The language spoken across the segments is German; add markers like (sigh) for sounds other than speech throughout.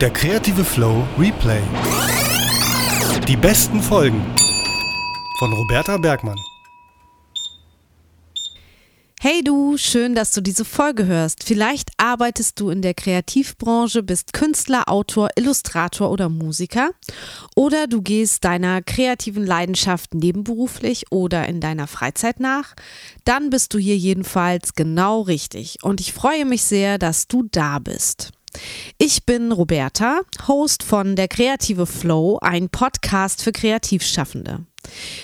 Der kreative Flow Replay. Die besten Folgen von Roberta Bergmann. Hey du, schön, dass du diese Folge hörst. Vielleicht arbeitest du in der Kreativbranche, bist Künstler, Autor, Illustrator oder Musiker. Oder du gehst deiner kreativen Leidenschaft nebenberuflich oder in deiner Freizeit nach. Dann bist du hier jedenfalls genau richtig. Und ich freue mich sehr, dass du da bist. Ich bin Roberta, Host von Der Kreative Flow, ein Podcast für Kreativschaffende.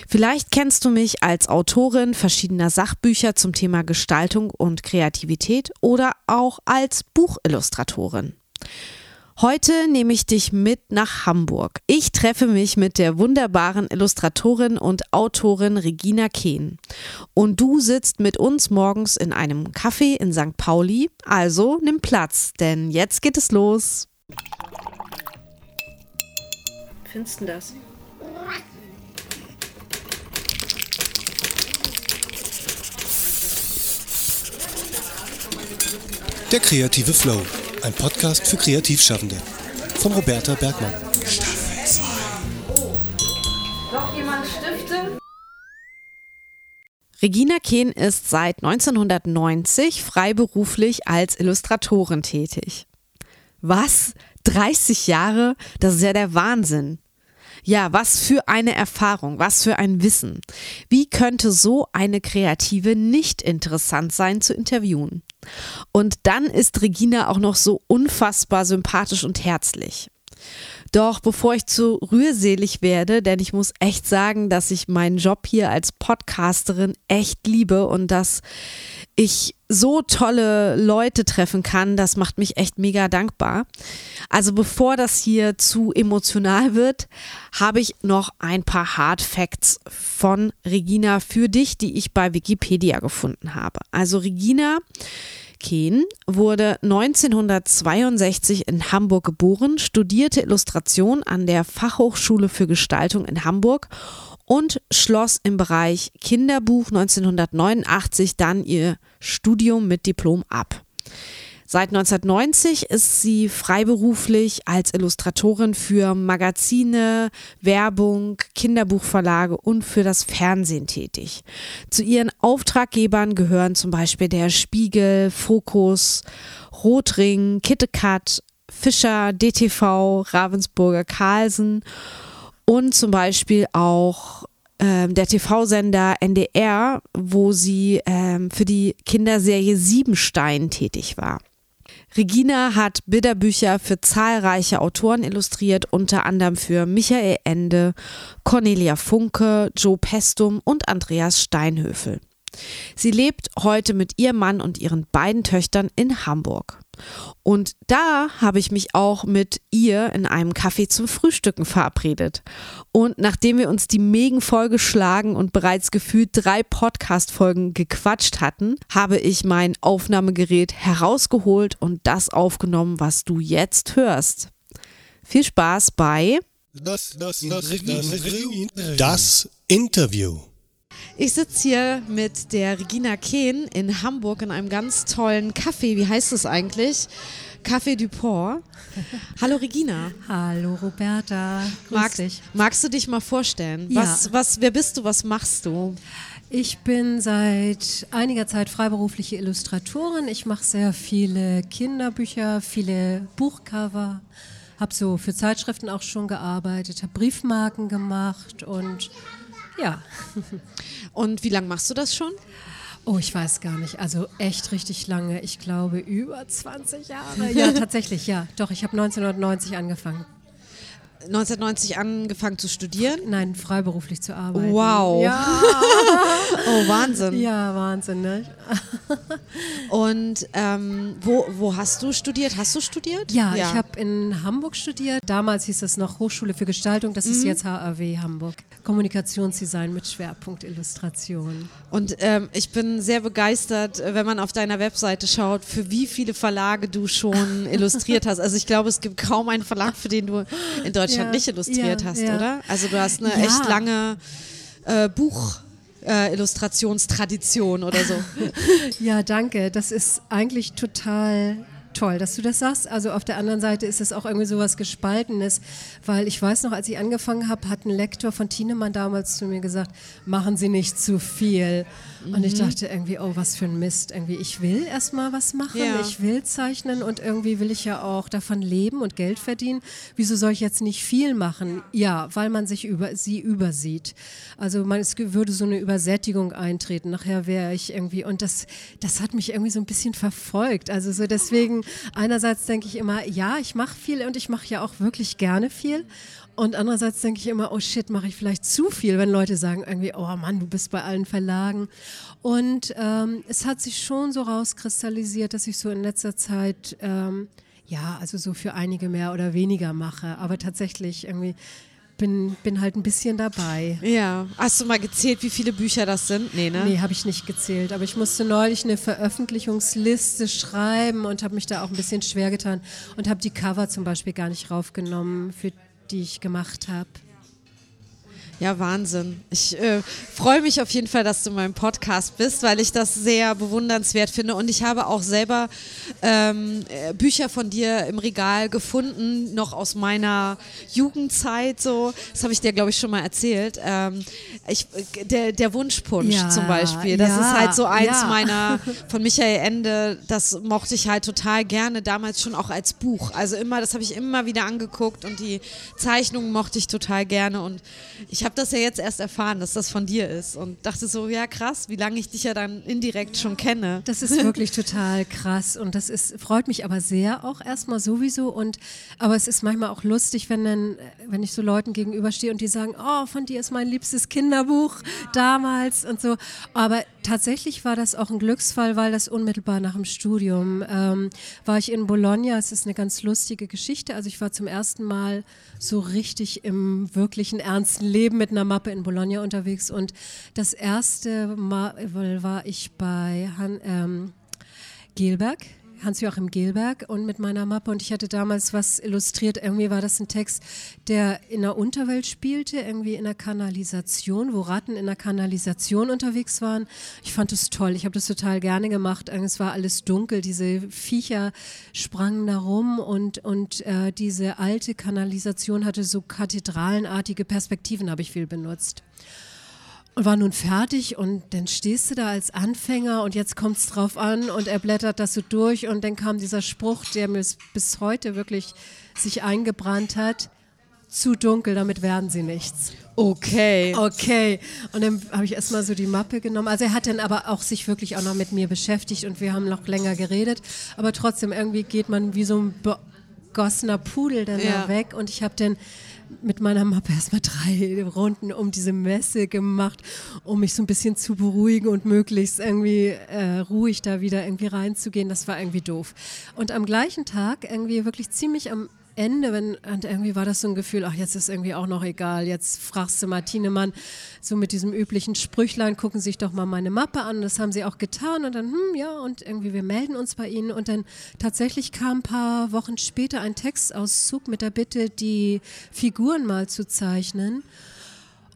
Vielleicht kennst du mich als Autorin verschiedener Sachbücher zum Thema Gestaltung und Kreativität oder auch als Buchillustratorin. Heute nehme ich dich mit nach Hamburg. Ich treffe mich mit der wunderbaren Illustratorin und Autorin Regina Kehn. Und du sitzt mit uns morgens in einem Café in St. Pauli. Also nimm Platz, denn jetzt geht es los. Findest du das? Der kreative Flow. Ein Podcast für Kreativschaffende. Von Roberta Bergmann. Noch jemand Stifte? Regina Kehn ist seit 1990 freiberuflich als Illustratorin tätig. Was? 30 Jahre? Das ist ja der Wahnsinn. Ja, was für eine Erfahrung, was für ein Wissen. Wie könnte so eine Kreative nicht interessant sein zu interviewen? Und dann ist Regina auch noch so unfassbar sympathisch und herzlich. Doch bevor ich zu rührselig werde, denn ich muss echt sagen, dass ich meinen Job hier als Podcasterin echt liebe und dass ich so tolle Leute treffen kann, das macht mich echt mega dankbar. Also bevor das hier zu emotional wird, habe ich noch ein paar Hard Facts von Regina für dich, die ich bei Wikipedia gefunden habe. Also Regina Kehn wurde 1962 in Hamburg geboren, studierte Illustration an der Fachhochschule für Gestaltung in Hamburg und schloss im Bereich Kinderbuch 1989 dann ihr Studium mit Diplom ab. Seit 1990 ist sie freiberuflich als Illustratorin für Magazine, Werbung, Kinderbuchverlage und für das Fernsehen tätig. Zu ihren Auftraggebern gehören zum Beispiel der Spiegel, Fokus, Rotring, KitteKat, Fischer, DTV, Ravensburger Carlsen und zum Beispiel auch ähm, der TV-Sender NDR, wo sie ähm, für die Kinderserie Siebenstein tätig war. Regina hat Bilderbücher für zahlreiche Autoren illustriert, unter anderem für Michael Ende, Cornelia Funke, Joe Pestum und Andreas Steinhöfel. Sie lebt heute mit ihrem Mann und ihren beiden Töchtern in Hamburg. Und da habe ich mich auch mit ihr in einem Café zum Frühstücken verabredet. Und nachdem wir uns die Megen vollgeschlagen und bereits gefühlt drei Podcast-Folgen gequatscht hatten, habe ich mein Aufnahmegerät herausgeholt und das aufgenommen, was du jetzt hörst. Viel Spaß bei Das, das, das, das Interview. Ich sitze hier mit der Regina Kehn in Hamburg in einem ganz tollen Café. Wie heißt es eigentlich? Café du Port. (laughs) Hallo Regina. Hallo Roberta. Grüß Magst, dich. magst du dich mal vorstellen? Ja. Was, was, wer bist du? Was machst du? Ich bin seit einiger Zeit freiberufliche Illustratorin. Ich mache sehr viele Kinderbücher, viele Buchcover. Habe so für Zeitschriften auch schon gearbeitet, habe Briefmarken gemacht und ja. Und wie lange machst du das schon? Oh, ich weiß gar nicht. Also echt richtig lange. Ich glaube über 20 Jahre. Ja, (laughs) tatsächlich, ja. Doch, ich habe 1990 angefangen. 1990 angefangen zu studieren. Nein, freiberuflich zu arbeiten. Wow. Ja, (laughs) Oh, Wahnsinn. ja Wahnsinn, ne? Und ähm, wo, wo hast du studiert? Hast du studiert? Ja, ich habe in Hamburg studiert. Damals hieß es noch Hochschule für Gestaltung. Das ist jetzt HAW Hamburg. Kommunikationsdesign mit Schwerpunkt Illustration. Und ähm, ich bin sehr begeistert, äh, wenn man auf deiner Webseite schaut, für wie viele Verlage du schon (laughs) illustriert hast. Also ich glaube, es gibt kaum einen Verlag, für den du in Deutschland Ja, nicht illustriert ja, hast, ja. oder? Also du hast eine echt lange äh, Buch. Äh, Illustrationstradition oder so. (laughs) Ja, danke. Das ist eigentlich total toll, dass du das sagst. Also auf der anderen Seite ist es auch irgendwie so was Gespaltenes, weil ich weiß noch, als ich angefangen habe, hat ein Lektor von Tienemann damals zu mir gesagt, machen Sie nicht zu viel. Mhm. Und ich mhm. dachte irgendwie, oh, was für ein Mist. Irgendwie, ich will erstmal was machen, ja. ich will zeichnen und irgendwie will ich ja auch davon leben und Geld verdienen. Wieso soll ich jetzt nicht viel machen? Ja, weil man sich über sie übersieht. Also man, es würde so eine Übersättigung eintreten. Nachher wäre ich irgendwie, und das, das hat mich irgendwie so ein bisschen verfolgt. Also so deswegen, einerseits denke ich immer, ja, ich mache viel und ich mache ja auch wirklich gerne viel. Und andererseits denke ich immer, oh shit, mache ich vielleicht zu viel, wenn Leute sagen irgendwie, oh Mann, du bist bei allen Verlagen. Und ähm, es hat sich schon so rauskristallisiert, dass ich so in letzter Zeit, ähm, ja, also so für einige mehr oder weniger mache. Aber tatsächlich irgendwie bin, bin halt ein bisschen dabei. Ja. Hast du mal gezählt, wie viele Bücher das sind? Nee, ne? Nee, habe ich nicht gezählt. Aber ich musste neulich eine Veröffentlichungsliste schreiben und habe mich da auch ein bisschen schwer getan und habe die Cover zum Beispiel gar nicht raufgenommen für die ich gemacht habe. Ja, Wahnsinn. Ich äh, freue mich auf jeden Fall, dass du in meinem Podcast bist, weil ich das sehr bewundernswert finde. Und ich habe auch selber ähm, äh, Bücher von dir im Regal gefunden, noch aus meiner Jugendzeit. So, das habe ich dir, glaube ich, schon mal erzählt. Ähm, ich, der, der Wunschpunsch ja, zum Beispiel. Das ja, ist halt so eins ja. meiner von Michael Ende. Das mochte ich halt total gerne, damals schon auch als Buch. Also immer, das habe ich immer wieder angeguckt und die Zeichnungen mochte ich total gerne. Und ich habe das ja jetzt erst erfahren, dass das von dir ist und dachte so, ja krass, wie lange ich dich ja dann indirekt schon kenne. Das ist wirklich total krass und das ist, freut mich aber sehr auch erstmal sowieso und aber es ist manchmal auch lustig, wenn dann, wenn ich so Leuten gegenüberstehe und die sagen, oh, von dir ist mein liebstes Kinderbuch damals und so. Aber tatsächlich war das auch ein Glücksfall, weil das unmittelbar nach dem Studium ähm, war ich in Bologna. Es ist eine ganz lustige Geschichte. Also ich war zum ersten Mal so richtig im wirklichen ernsten Leben mit einer Mappe in Bologna unterwegs und das erste Mal war ich bei Han, ähm, Gelberg Hans-Joachim Gelberg und mit meiner Mappe und ich hatte damals was illustriert. Irgendwie war das ein Text, der in der Unterwelt spielte, irgendwie in der Kanalisation, wo Ratten in der Kanalisation unterwegs waren. Ich fand das toll. Ich habe das total gerne gemacht. Es war alles dunkel. Diese Viecher sprangen da rum und, und äh, diese alte Kanalisation hatte so kathedralenartige Perspektiven, habe ich viel benutzt und war nun fertig und dann stehst du da als Anfänger und jetzt kommt es drauf an und er blättert das so durch und dann kam dieser Spruch, der mir bis heute wirklich sich eingebrannt hat, zu dunkel, damit werden sie nichts. Okay. Okay. Und dann habe ich erstmal so die Mappe genommen. Also er hat dann aber auch sich wirklich auch noch mit mir beschäftigt und wir haben noch länger geredet. Aber trotzdem irgendwie geht man wie so ein begossener Pudel dann ja. da weg und ich habe dann mit meiner Mappe erstmal drei Runden um diese Messe gemacht, um mich so ein bisschen zu beruhigen und möglichst irgendwie äh, ruhig da wieder irgendwie reinzugehen. Das war irgendwie doof. Und am gleichen Tag, irgendwie wirklich ziemlich am Ende, wenn, und irgendwie war das so ein Gefühl, ach, jetzt ist irgendwie auch noch egal, jetzt fragst du Martine Mann, so mit diesem üblichen Sprüchlein, gucken sich doch mal meine Mappe an. Das haben sie auch getan und dann, hm, ja, und irgendwie, wir melden uns bei ihnen. Und dann tatsächlich kam ein paar Wochen später ein Textauszug mit der Bitte, die Figuren mal zu zeichnen.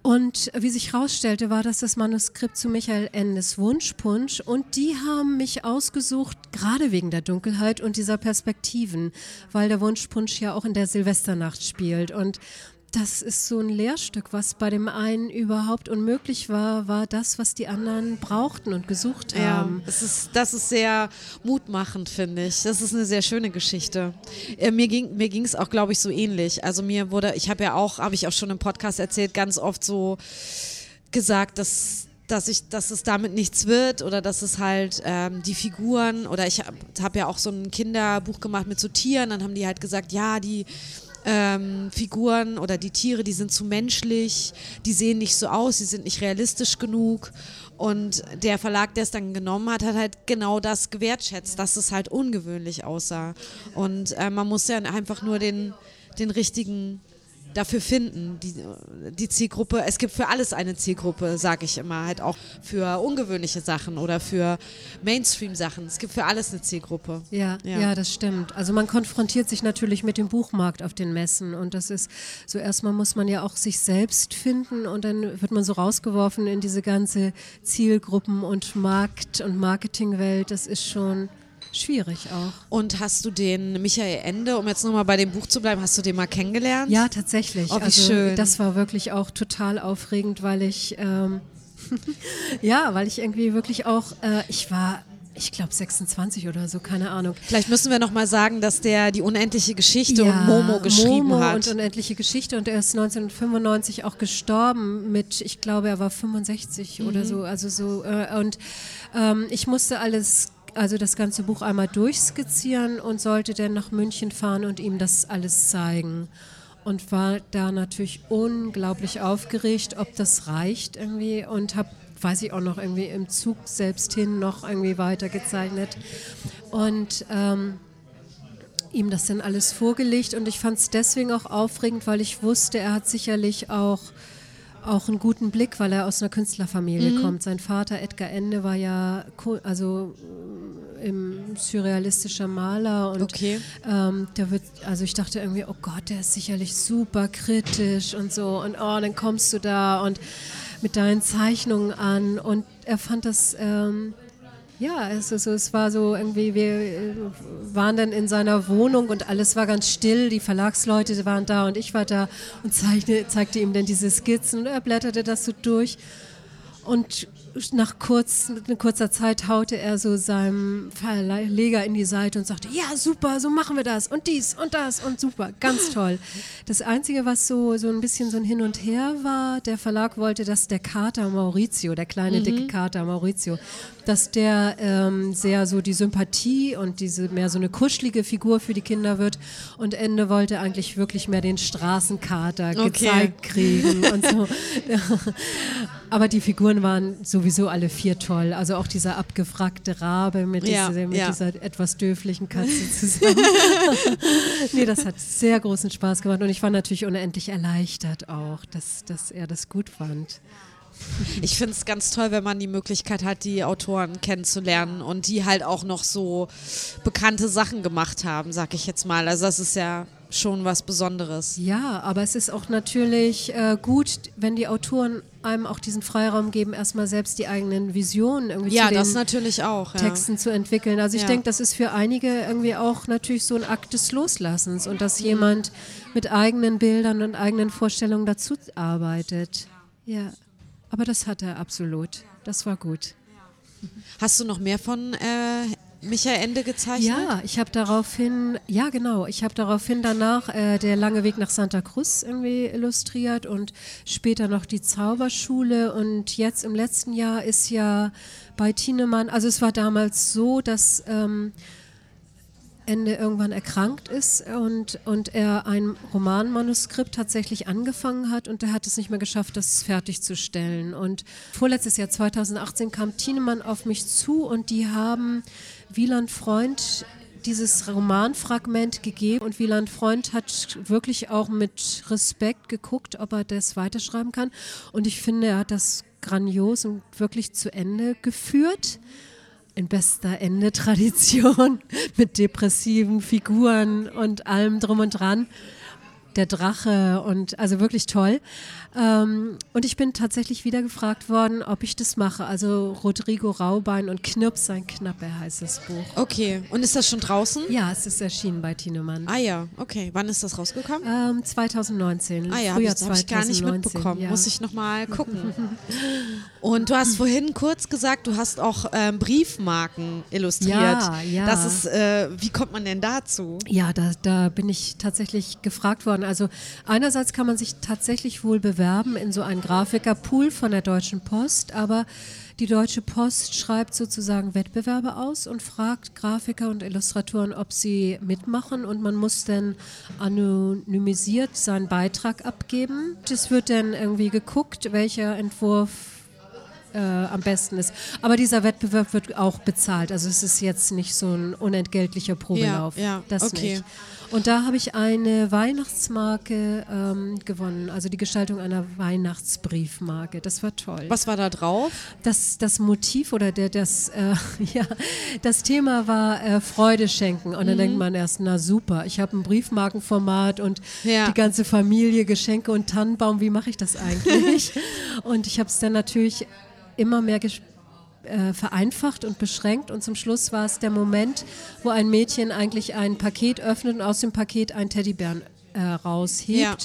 Und wie sich herausstellte, war das das Manuskript zu Michael Endes Wunschpunsch. Und die haben mich ausgesucht, gerade wegen der Dunkelheit und dieser Perspektiven, weil der Wunschpunsch ja auch in der Silvesternacht spielt. Und das ist so ein Lehrstück, was bei dem einen überhaupt unmöglich war, war das, was die anderen brauchten und gesucht haben. Ja, das ist, das ist sehr mutmachend, finde ich. Das ist eine sehr schöne Geschichte. Äh, mir ging mir es auch, glaube ich, so ähnlich. Also mir wurde, ich habe ja auch, habe ich auch schon im Podcast erzählt, ganz oft so gesagt, dass dass ich, dass es damit nichts wird oder dass es halt ähm, die Figuren oder ich habe hab ja auch so ein Kinderbuch gemacht mit so Tieren, dann haben die halt gesagt, ja, die ähm, Figuren oder die Tiere, die sind zu menschlich, die sehen nicht so aus, die sind nicht realistisch genug. Und der Verlag, der es dann genommen hat, hat halt genau das gewertschätzt, dass es halt ungewöhnlich aussah. Und äh, man muss ja einfach nur den, den richtigen dafür finden, die, die Zielgruppe. Es gibt für alles eine Zielgruppe, sage ich immer, halt auch für ungewöhnliche Sachen oder für Mainstream-Sachen. Es gibt für alles eine Zielgruppe. Ja, ja, ja, das stimmt. Also man konfrontiert sich natürlich mit dem Buchmarkt auf den Messen und das ist so erstmal muss man ja auch sich selbst finden und dann wird man so rausgeworfen in diese ganze Zielgruppen und Markt- und Marketingwelt. Das ist schon schwierig auch. Und hast du den Michael Ende, um jetzt nochmal bei dem Buch zu bleiben, hast du den mal kennengelernt? Ja, tatsächlich. Oh, wie also schön. das war wirklich auch total aufregend, weil ich ähm, (laughs) ja, weil ich irgendwie wirklich auch, äh, ich war ich glaube 26 oder so, keine Ahnung. Vielleicht müssen wir noch mal sagen, dass der die unendliche Geschichte und Momo geschrieben Momo hat. und unendliche Geschichte und er ist 1995 auch gestorben mit, ich glaube, er war 65 Mhm. oder so, also so äh, und ähm, ich musste alles also das ganze Buch einmal durchskizzieren und sollte dann nach München fahren und ihm das alles zeigen. Und war da natürlich unglaublich aufgeregt, ob das reicht irgendwie und habe, weiß ich auch noch, irgendwie im Zug selbst hin noch irgendwie weitergezeichnet. Und ähm, ihm das dann alles vorgelegt und ich fand es deswegen auch aufregend, weil ich wusste, er hat sicherlich auch, auch einen guten Blick, weil er aus einer Künstlerfamilie Mhm. kommt. Sein Vater Edgar Ende war ja also äh, im surrealistischer Maler und Okay. ähm, der wird, also ich dachte irgendwie, oh Gott, der ist sicherlich super kritisch und so und oh, dann kommst du da und mit deinen Zeichnungen an und er fand das ähm, ja, es, ist so, es war so irgendwie, wir äh, waren dann in seiner Wohnung und alles war ganz still. Die Verlagsleute waren da und ich war da und zeichne, zeigte ihm dann diese Skizzen und er blätterte das so durch. Und nach kurz, kurzer Zeit haute er so seinem Verleger in die Seite und sagte, ja, super, so machen wir das und dies und das und super, ganz toll. Das Einzige, was so, so ein bisschen so ein Hin und Her war, der Verlag wollte, dass der Kater Maurizio, der kleine, dicke Kater Maurizio, dass der ähm, sehr so die Sympathie und diese mehr so eine kuschelige Figur für die Kinder wird und Ende wollte eigentlich wirklich mehr den Straßenkater Okay. gezeigt kriegen und so. (laughs) (laughs) Aber die Figuren waren sowieso alle vier toll. Also auch dieser abgefragte Rabe mit, Ja, dieser, mit ja. dieser etwas dürflichen Katze zusammen. (laughs) nee, das hat sehr großen Spaß gemacht und ich war natürlich unendlich erleichtert auch, dass, dass er das gut fand. Ich finde es ganz toll, wenn man die Möglichkeit hat, die Autoren kennenzulernen und die halt auch noch so bekannte Sachen gemacht haben, sag ich jetzt mal. Also das ist ja schon was Besonderes. Ja, aber es ist auch natürlich äh, gut, wenn die Autoren einem auch diesen Freiraum geben, erstmal selbst die eigenen Visionen irgendwie Ja, zu das natürlich auch. Ja. Texten zu entwickeln. Also ich Ja. denke, das ist für einige irgendwie auch natürlich so ein Akt des Loslassens und dass jemand mit eigenen Bildern und eigenen Vorstellungen dazu arbeitet. Ja, aber das hat er absolut. Das war gut. Hast du noch mehr von äh, Michael Ende gezeichnet? Ja, ich habe daraufhin, ja genau, ich habe daraufhin danach äh, der lange Weg nach Santa Cruz irgendwie illustriert und später noch die Zauberschule und jetzt im letzten Jahr ist ja bei Tienemann, also es war damals so, dass ähm, Ende irgendwann erkrankt ist und, und er ein Romanmanuskript tatsächlich angefangen hat und er hat es nicht mehr geschafft, das fertigzustellen. Und vorletztes Jahr, 2018, kam Tienemann auf mich zu und die haben Wieland Freund dieses Romanfragment gegeben und Wieland Freund hat wirklich auch mit Respekt geguckt, ob er das weiterschreiben kann. Und ich finde, er hat das grandios und wirklich zu Ende geführt in bester Ende-Tradition (laughs) mit depressiven Figuren und allem drum und dran. Der Drache und also wirklich toll. Ähm, und ich bin tatsächlich wieder gefragt worden, ob ich das mache. Also Rodrigo Raubein und Knirps sein Knappe heißt das Buch. Okay. Und ist das schon draußen? Ja, es ist erschienen bei Tienemann. Ah ja, okay. Wann ist das rausgekommen? Ähm, 2019. Ah ja, habe ich, hab ich gar nicht 2019, mitbekommen. Ja. Muss ich nochmal (laughs) gucken. Und du hast vorhin kurz gesagt, du hast auch ähm, Briefmarken illustriert. Ja, ja. Das ist, äh, wie kommt man denn dazu? Ja, da, da bin ich tatsächlich gefragt worden. Also einerseits kann man sich tatsächlich wohl bewerben in so einen Grafikerpool von der Deutschen Post, aber die Deutsche Post schreibt sozusagen Wettbewerbe aus und fragt Grafiker und Illustratoren, ob sie mitmachen und man muss dann anonymisiert seinen Beitrag abgeben. Es wird dann irgendwie geguckt, welcher Entwurf äh, am besten ist. Aber dieser Wettbewerb wird auch bezahlt. Also es ist jetzt nicht so ein unentgeltlicher Probelauf. Ja, ja, das okay. nicht. Und da habe ich eine Weihnachtsmarke ähm, gewonnen, also die Gestaltung einer Weihnachtsbriefmarke. Das war toll. Was war da drauf? Das, das Motiv oder der, das, äh, (laughs) ja, das Thema war äh, Freude schenken. Und dann denkt man erst, na super, ich habe ein Briefmarkenformat und Ja. die ganze Familie, Geschenke und Tannenbaum, wie mache ich das eigentlich? (laughs) und ich habe es dann natürlich immer mehr ges äh, vereinfacht und beschränkt. Und zum Schluss war es der Moment, wo ein Mädchen eigentlich ein Paket öffnet und aus dem Paket einen Teddybären äh, raushebt. Ja.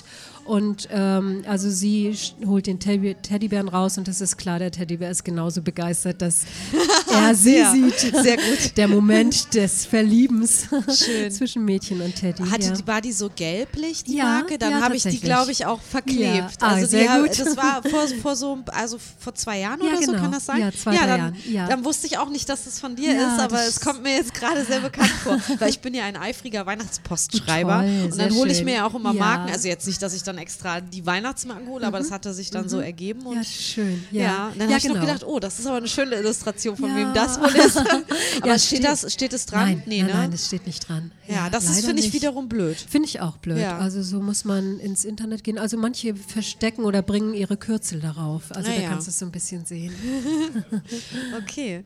Und ähm, also sie holt den Teddy Teddybären raus und es ist klar, der Teddybär ist genauso begeistert, dass (laughs) er sie Sehr, sieht. sehr gut. Der Moment des Verliebens (laughs) zwischen Mädchen und Teddy. Hatte ja. die, war die so gelblich, die Ja, Marke? Dann ja, habe ich die, glaube ich, auch verklebt. Ja. Ah, also sehr die, gut. Das war (laughs) vor, vor so, also vor zwei Jahren Ja, oder so, genau. kann das sein? Ja, zwei, ja, dann, Jahren. Ja. dann wusste ich auch nicht, dass das von dir Ja, ist, aber es kommt mir jetzt gerade sehr bekannt vor, weil ich bin ja ein eifriger Weihnachtspostschreiber Toll, und dann hole ich mir ja auch immer Ja. Marken, also jetzt nicht, dass ich dann extra die Weihnachtsmarken hole, aber das hatte sich dann so ergeben und Mhm. ja, schön. Ja, Ja, dann ja, habe ich noch genau. gedacht, oh, das ist aber eine schöne Illustration, von Ja. wem das wohl ist. (laughs) aber Ja, steht, das, steht es dran? Nein, nee, nein, ne? nein, das steht nicht dran. ja, das ist, finde ich, wiederum blöd. Finde ich auch blöd. Also so muss man ins Internet gehen. Also manche verstecken oder bringen ihre Kürzel darauf. Also da kannst du es so ein bisschen sehen. (laughs) (laughs) Okay.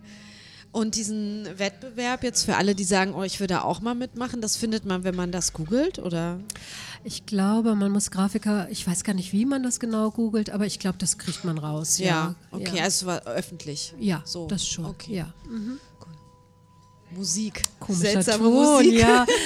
Und diesen Wettbewerb jetzt für alle, die sagen, oh, ich würde auch mal mitmachen, das findet man, wenn man das googelt, oder? Ich glaube, man muss Grafiker, ich weiß gar nicht, wie man das genau googelt, aber ich glaube, das kriegt man raus. Ja, okay, ja. also es war öffentlich. ja so. das schon. Okay. Ja. Musik. Komischer Seltsame Ton, Musik. ja. (laughs)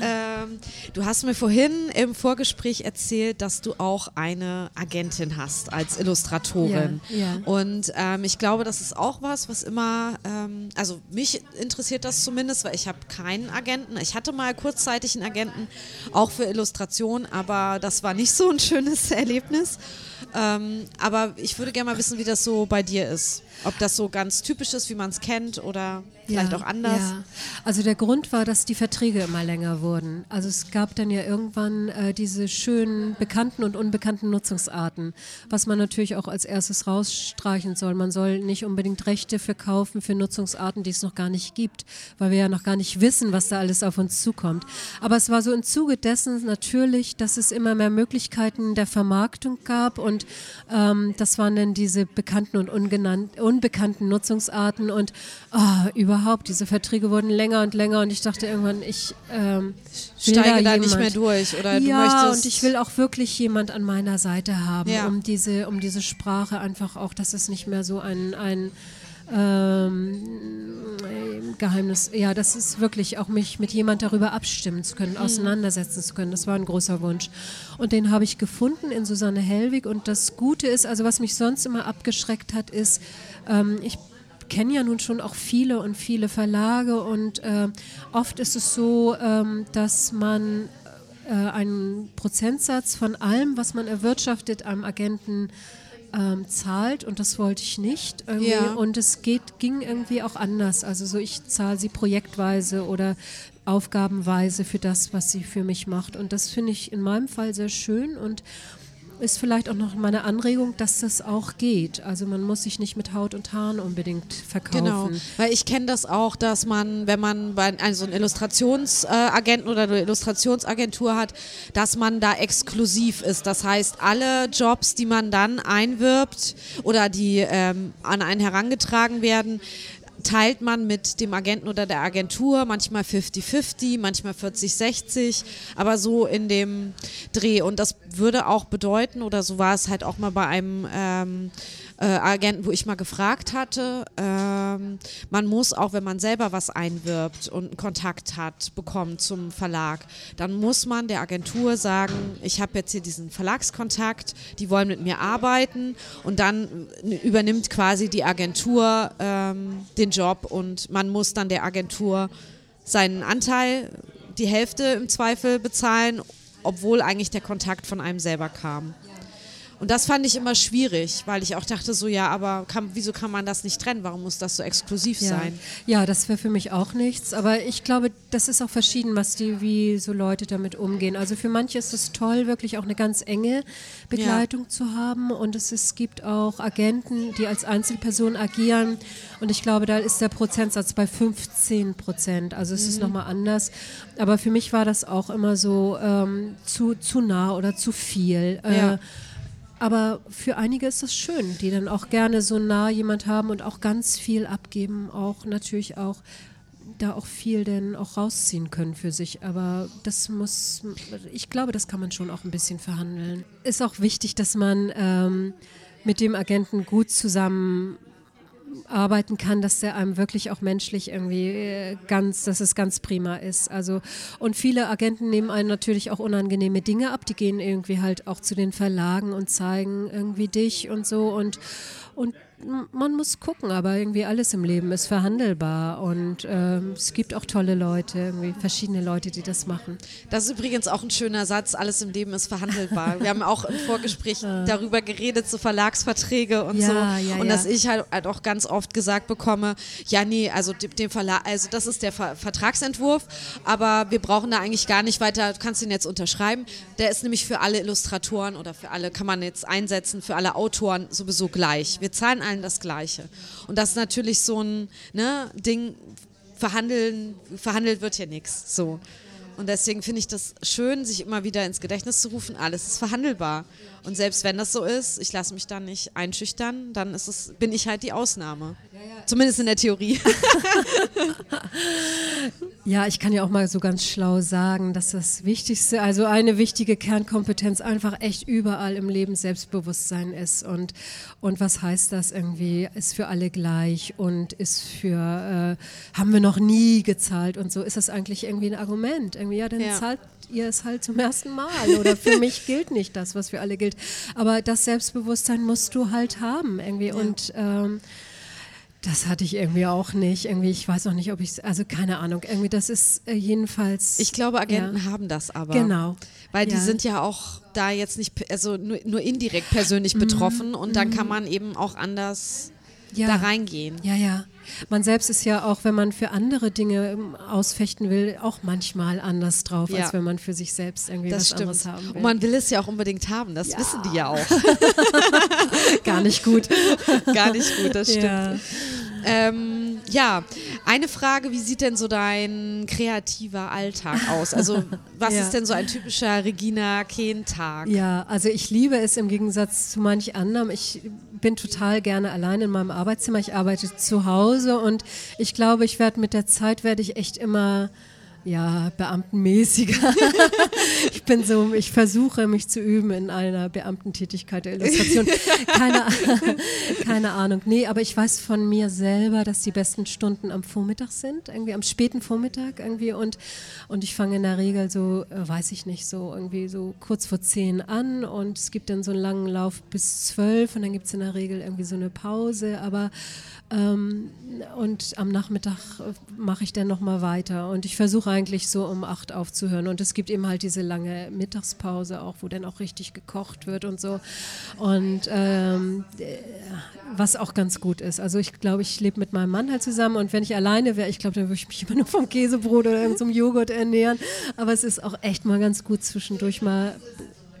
Ähm, du hast mir vorhin im Vorgespräch erzählt, dass du auch eine Agentin hast als Illustratorin. Ja, ja. Und ähm, ich glaube, das ist auch was, was immer, ähm, also mich interessiert das zumindest, weil ich habe keinen Agenten. Ich hatte mal kurzzeitig einen Agenten, auch für Illustration, aber das war nicht so ein schönes (laughs) Erlebnis. Ähm, aber ich würde gerne mal wissen, wie das so bei dir ist. Ob das so ganz typisch ist, wie man es kennt oder vielleicht ja, auch anders. Ja. Also der Grund war, dass die Verträge immer länger wurden. Also es gab dann ja irgendwann äh, diese schönen bekannten und unbekannten Nutzungsarten, was man natürlich auch als erstes rausstreichen soll. Man soll nicht unbedingt Rechte verkaufen für Nutzungsarten, die es noch gar nicht gibt, weil wir ja noch gar nicht wissen, was da alles auf uns zukommt. Aber es war so im Zuge dessen natürlich, dass es immer mehr Möglichkeiten der Vermarktung gab und ähm, das waren dann diese bekannten und unbekannten Nutzungsarten. Und ah, überhaupt, diese Verträge wurden länger und länger. Und ich dachte irgendwann, ich ähm, Steige da jemand, nicht mehr durch oder ja, und ich will auch wirklich jemand an meiner Seite haben, Ja. um diese, um diese Sprache einfach auch, dass es nicht mehr so ein, ein ähm, Geheimnis, ja, das ist wirklich auch mich mit jemand darüber abstimmen zu Mhm. können, auseinandersetzen zu können. Das war ein großer Wunsch. Und den habe ich gefunden in Susanne Hellwig. Und das Gute ist, also was mich sonst immer abgeschreckt hat, ist, ähm, ich kenne ja nun schon auch viele und viele Verlage und äh, oft ist es so, ähm, dass man äh, einen Prozentsatz von allem, was man erwirtschaftet, einem Agenten ähm, zahlt und das wollte ich nicht. Irgendwie. Ja. Und es geht, ging irgendwie auch anders. Also so ich zahle sie projektweise oder aufgabenweise für das, was sie für mich macht. Und das finde ich in meinem Fall sehr schön und ist vielleicht auch noch meine Anregung, dass das auch geht. Also man muss sich nicht mit Haut und Haaren unbedingt verkaufen. Genau, weil ich kenne das auch, dass man, wenn man bei also einen Illustrationsagenten oder eine Illustrationsagentur hat, dass man da exklusiv ist. Das heißt, alle Jobs, die man dann einwirbt oder die ähm, an einen herangetragen werden, teilt man mit dem Agenten oder der Agentur, manchmal 50-50, manchmal 40-60, aber so in dem Dreh. Und das würde auch bedeuten, oder so war es halt auch mal bei einem ähm, äh, Agenten, wo ich mal gefragt hatte, ähm, man muss auch, wenn man selber was einwirbt und Kontakt hat, bekommt zum Verlag, dann muss man der Agentur sagen, ich habe jetzt hier diesen Verlagskontakt, die wollen mit mir arbeiten und dann äh, übernimmt quasi die Agentur ähm, den Job und man muss dann der Agentur seinen Anteil, die Hälfte im Zweifel bezahlen, obwohl eigentlich der Kontakt von einem selber kam. Und das fand ich immer schwierig, weil ich auch dachte so, ja, aber kann, wieso kann man das nicht trennen? Warum muss das so exklusiv Ja, sein? ja das wäre für mich auch nichts. Aber ich glaube, das ist auch verschieden, was die, wie so Leute damit umgehen. Also für manche ist es toll, wirklich auch eine ganz enge Begleitung zu haben. Und es, es gibt auch Agenten, die als Einzelperson agieren. Und ich glaube, da ist der Prozentsatz bei 15 Prozent. Also es Mhm. ist nochmal anders. Aber für mich war das auch immer so ähm, zu, zu nah oder zu viel. Ja. Aber für einige ist das schön, die dann auch gerne so nah jemand haben und auch ganz viel abgeben, auch natürlich auch da auch viel denn auch rausziehen können für sich. Aber das muss, ich glaube, das kann man schon auch ein bisschen verhandeln. Ist auch wichtig, dass man ähm, mit dem Agenten gut zusammen arbeiten kann, dass der einem wirklich auch menschlich irgendwie äh, ganz, dass es ganz prima ist. Also und viele Agenten nehmen einen natürlich auch unangenehme Dinge ab. Die gehen irgendwie halt auch zu den Verlagen und zeigen irgendwie dich und so und und man muss gucken, aber irgendwie alles im Leben ist verhandelbar und ähm, es gibt auch tolle Leute, irgendwie verschiedene Leute, die das machen. Das ist übrigens auch ein schöner Satz, alles im Leben ist verhandelbar. (laughs) Wir haben auch im Vorgespräch darüber geredet, so Verlagsverträge und Ja, so. ja, und ja. dass ich halt, halt auch ganz oft gesagt bekomme, ja, nee, also dem Verlag, also das ist der Ver Vertragsentwurf, aber wir brauchen da eigentlich gar nicht weiter, du kannst den jetzt unterschreiben. Der ist nämlich für alle Illustratoren oder für alle, kann man jetzt einsetzen, für alle Autoren sowieso gleich. Wir zahlen allen das Gleiche. Und das ist natürlich so ein ne, Ding, verhandeln, verhandelt wird hier nichts. So. Und deswegen finde ich das schön, sich immer wieder ins Gedächtnis zu rufen, alles ist verhandelbar. Und selbst wenn das so ist, ich lasse mich dann nicht einschüchtern, dann ist es, bin ich halt die Ausnahme. Zumindest in der Theorie. (laughs) Ja, ich kann ja auch mal so ganz schlau sagen, dass das Wichtigste, also eine wichtige Kernkompetenz einfach echt überall im Leben Selbstbewusstsein ist. Und, und was heißt das irgendwie? Ist für alle gleich und ist für, äh, haben wir noch nie gezahlt und so. Ist das eigentlich irgendwie ein Argument? Irgendwie, ja, dann Ja. zahlt ihr es halt zum ersten Mal oder für (laughs) mich gilt nicht das, was für alle gilt. Aber das Selbstbewusstsein musst du halt haben irgendwie und ähm, das hatte ich irgendwie auch nicht. Irgendwie, ich weiß auch nicht, ob ich also keine Ahnung. Irgendwie, das ist äh, jedenfalls. Ich glaube, Agenten ja. haben das aber. Genau. Weil die Ja. sind ja auch da jetzt nicht, also nur, nur indirekt persönlich betroffen und dann kann man eben auch anders Mhm. Ja. da reingehen. Ja, ja. Man selbst ist ja auch, wenn man für andere Dinge ähm, ausfechten will, auch manchmal anders drauf, Ja. als wenn man für sich selbst irgendwie Das was stimmt. anderes haben will. Und man will es ja auch unbedingt haben, das wissen die ja auch. (laughs) Gar nicht gut. (laughs) Gar nicht gut, das stimmt. Ja. Ähm, ja, eine Frage, wie sieht denn so dein kreativer Alltag aus? Also (laughs) was Ja. ist denn so ein typischer Regina Kehn-Tag? Ja, also ich liebe es im Gegensatz zu manch anderem. Ich bin total gerne allein in meinem Arbeitszimmer. Ich arbeite zu Hause und ich glaube, ich werde mit der Zeit werde ich echt immer ja, beamtenmäßiger. (laughs) ich bin so, ich versuche mich zu üben in einer Beamtentätigkeit der Illustration. Keine, (laughs) keine Ahnung. Nee, aber ich weiß von mir selber, dass die besten Stunden am Vormittag sind, irgendwie am späten Vormittag irgendwie und, und ich fange in der Regel so, äh, weiß ich nicht, so irgendwie so kurz vor zehn an und es gibt dann so einen langen Lauf bis zwölf und dann gibt es in der Regel irgendwie so eine Pause, aber ähm, und am Nachmittag äh, mache ich dann nochmal weiter. Und ich versuche eigentlich so um acht aufzuhören. Und es gibt eben halt diese lange Mittagspause auch, wo dann auch richtig gekocht wird und so. Und ähm, äh, was auch ganz gut ist. Also ich glaube, ich lebe mit meinem Mann halt zusammen. Und wenn ich alleine wäre, ich glaube, dann würde ich mich (laughs) immer nur vom Käsebrot oder irgendeinem Joghurt ernähren, aber es ist auch echt mal ganz gut zwischendurch mal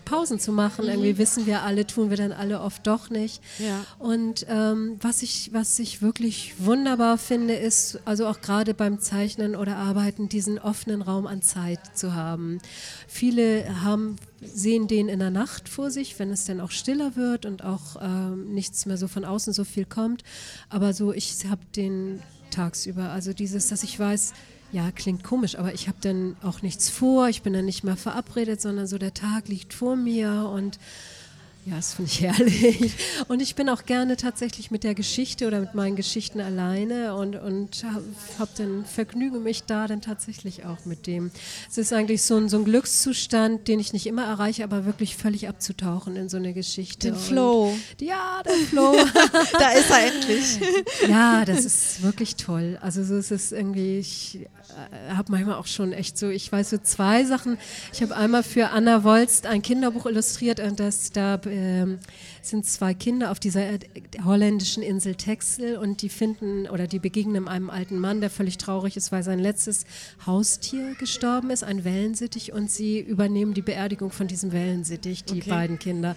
Pausen zu machen. Irgendwie wissen wir alle, tun wir dann alle oft doch nicht. Ja. Und ähm, was, ich, was ich wirklich wunderbar finde, ist, also auch gerade beim Zeichnen oder Arbeiten, diesen offenen Raum an Zeit zu haben. Viele haben, sehen den in der Nacht vor sich, wenn es dann auch stiller wird und auch ähm, nichts mehr so von außen so viel kommt. Aber so, ich habe den tagsüber. Also dieses, dass ich weiß, ja, klingt komisch, aber ich habe dann auch nichts vor, ich bin dann nicht mehr verabredet, sondern so der Tag liegt vor mir und ja, das finde ich herrlich. (laughs) Und ich bin auch gerne tatsächlich mit der Geschichte oder mit meinen Geschichten alleine und, und habe hab dann vergnüge mich da dann tatsächlich auch mit dem. Es ist eigentlich so ein, so ein Glückszustand, den ich nicht immer erreiche, aber wirklich völlig abzutauchen in so eine Geschichte. Den Flow. Ja, der Flow. (laughs) Da ist er endlich. (laughs) Ja, das ist wirklich toll. Also so ist es irgendwie, ich äh, habe manchmal auch schon echt so, ich weiß so zwei Sachen. Ich habe einmal für Anna Wolst ein Kinderbuch illustriert und das da ähm, sind zwei Kinder auf dieser holländischen Insel Texel und die finden oder die begegnen einem alten Mann, der völlig traurig ist, weil sein letztes Haustier gestorben ist, ein Wellensittich und sie übernehmen die Beerdigung von diesem Wellensittich, die Okay. beiden Kinder.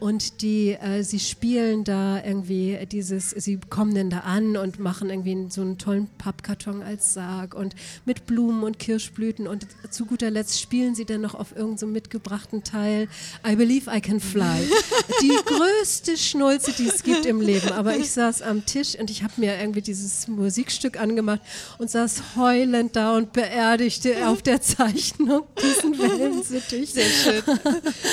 Und die, äh, sie spielen da irgendwie dieses, sie kommen dann da an und machen irgendwie so einen tollen Pappkarton als Sarg und mit Blumen und Kirschblüten und zu guter Letzt spielen sie dann noch auf irgendeinem so mitgebrachten Teil I Believe I Can Fly. (laughs) Die größte Schnulze, die es gibt im Leben. Aber ich saß am Tisch und ich habe mir irgendwie dieses Musikstück angemacht und saß heulend da und beerdigte auf der Zeichnung diesen Wellensittich. Sehr schön.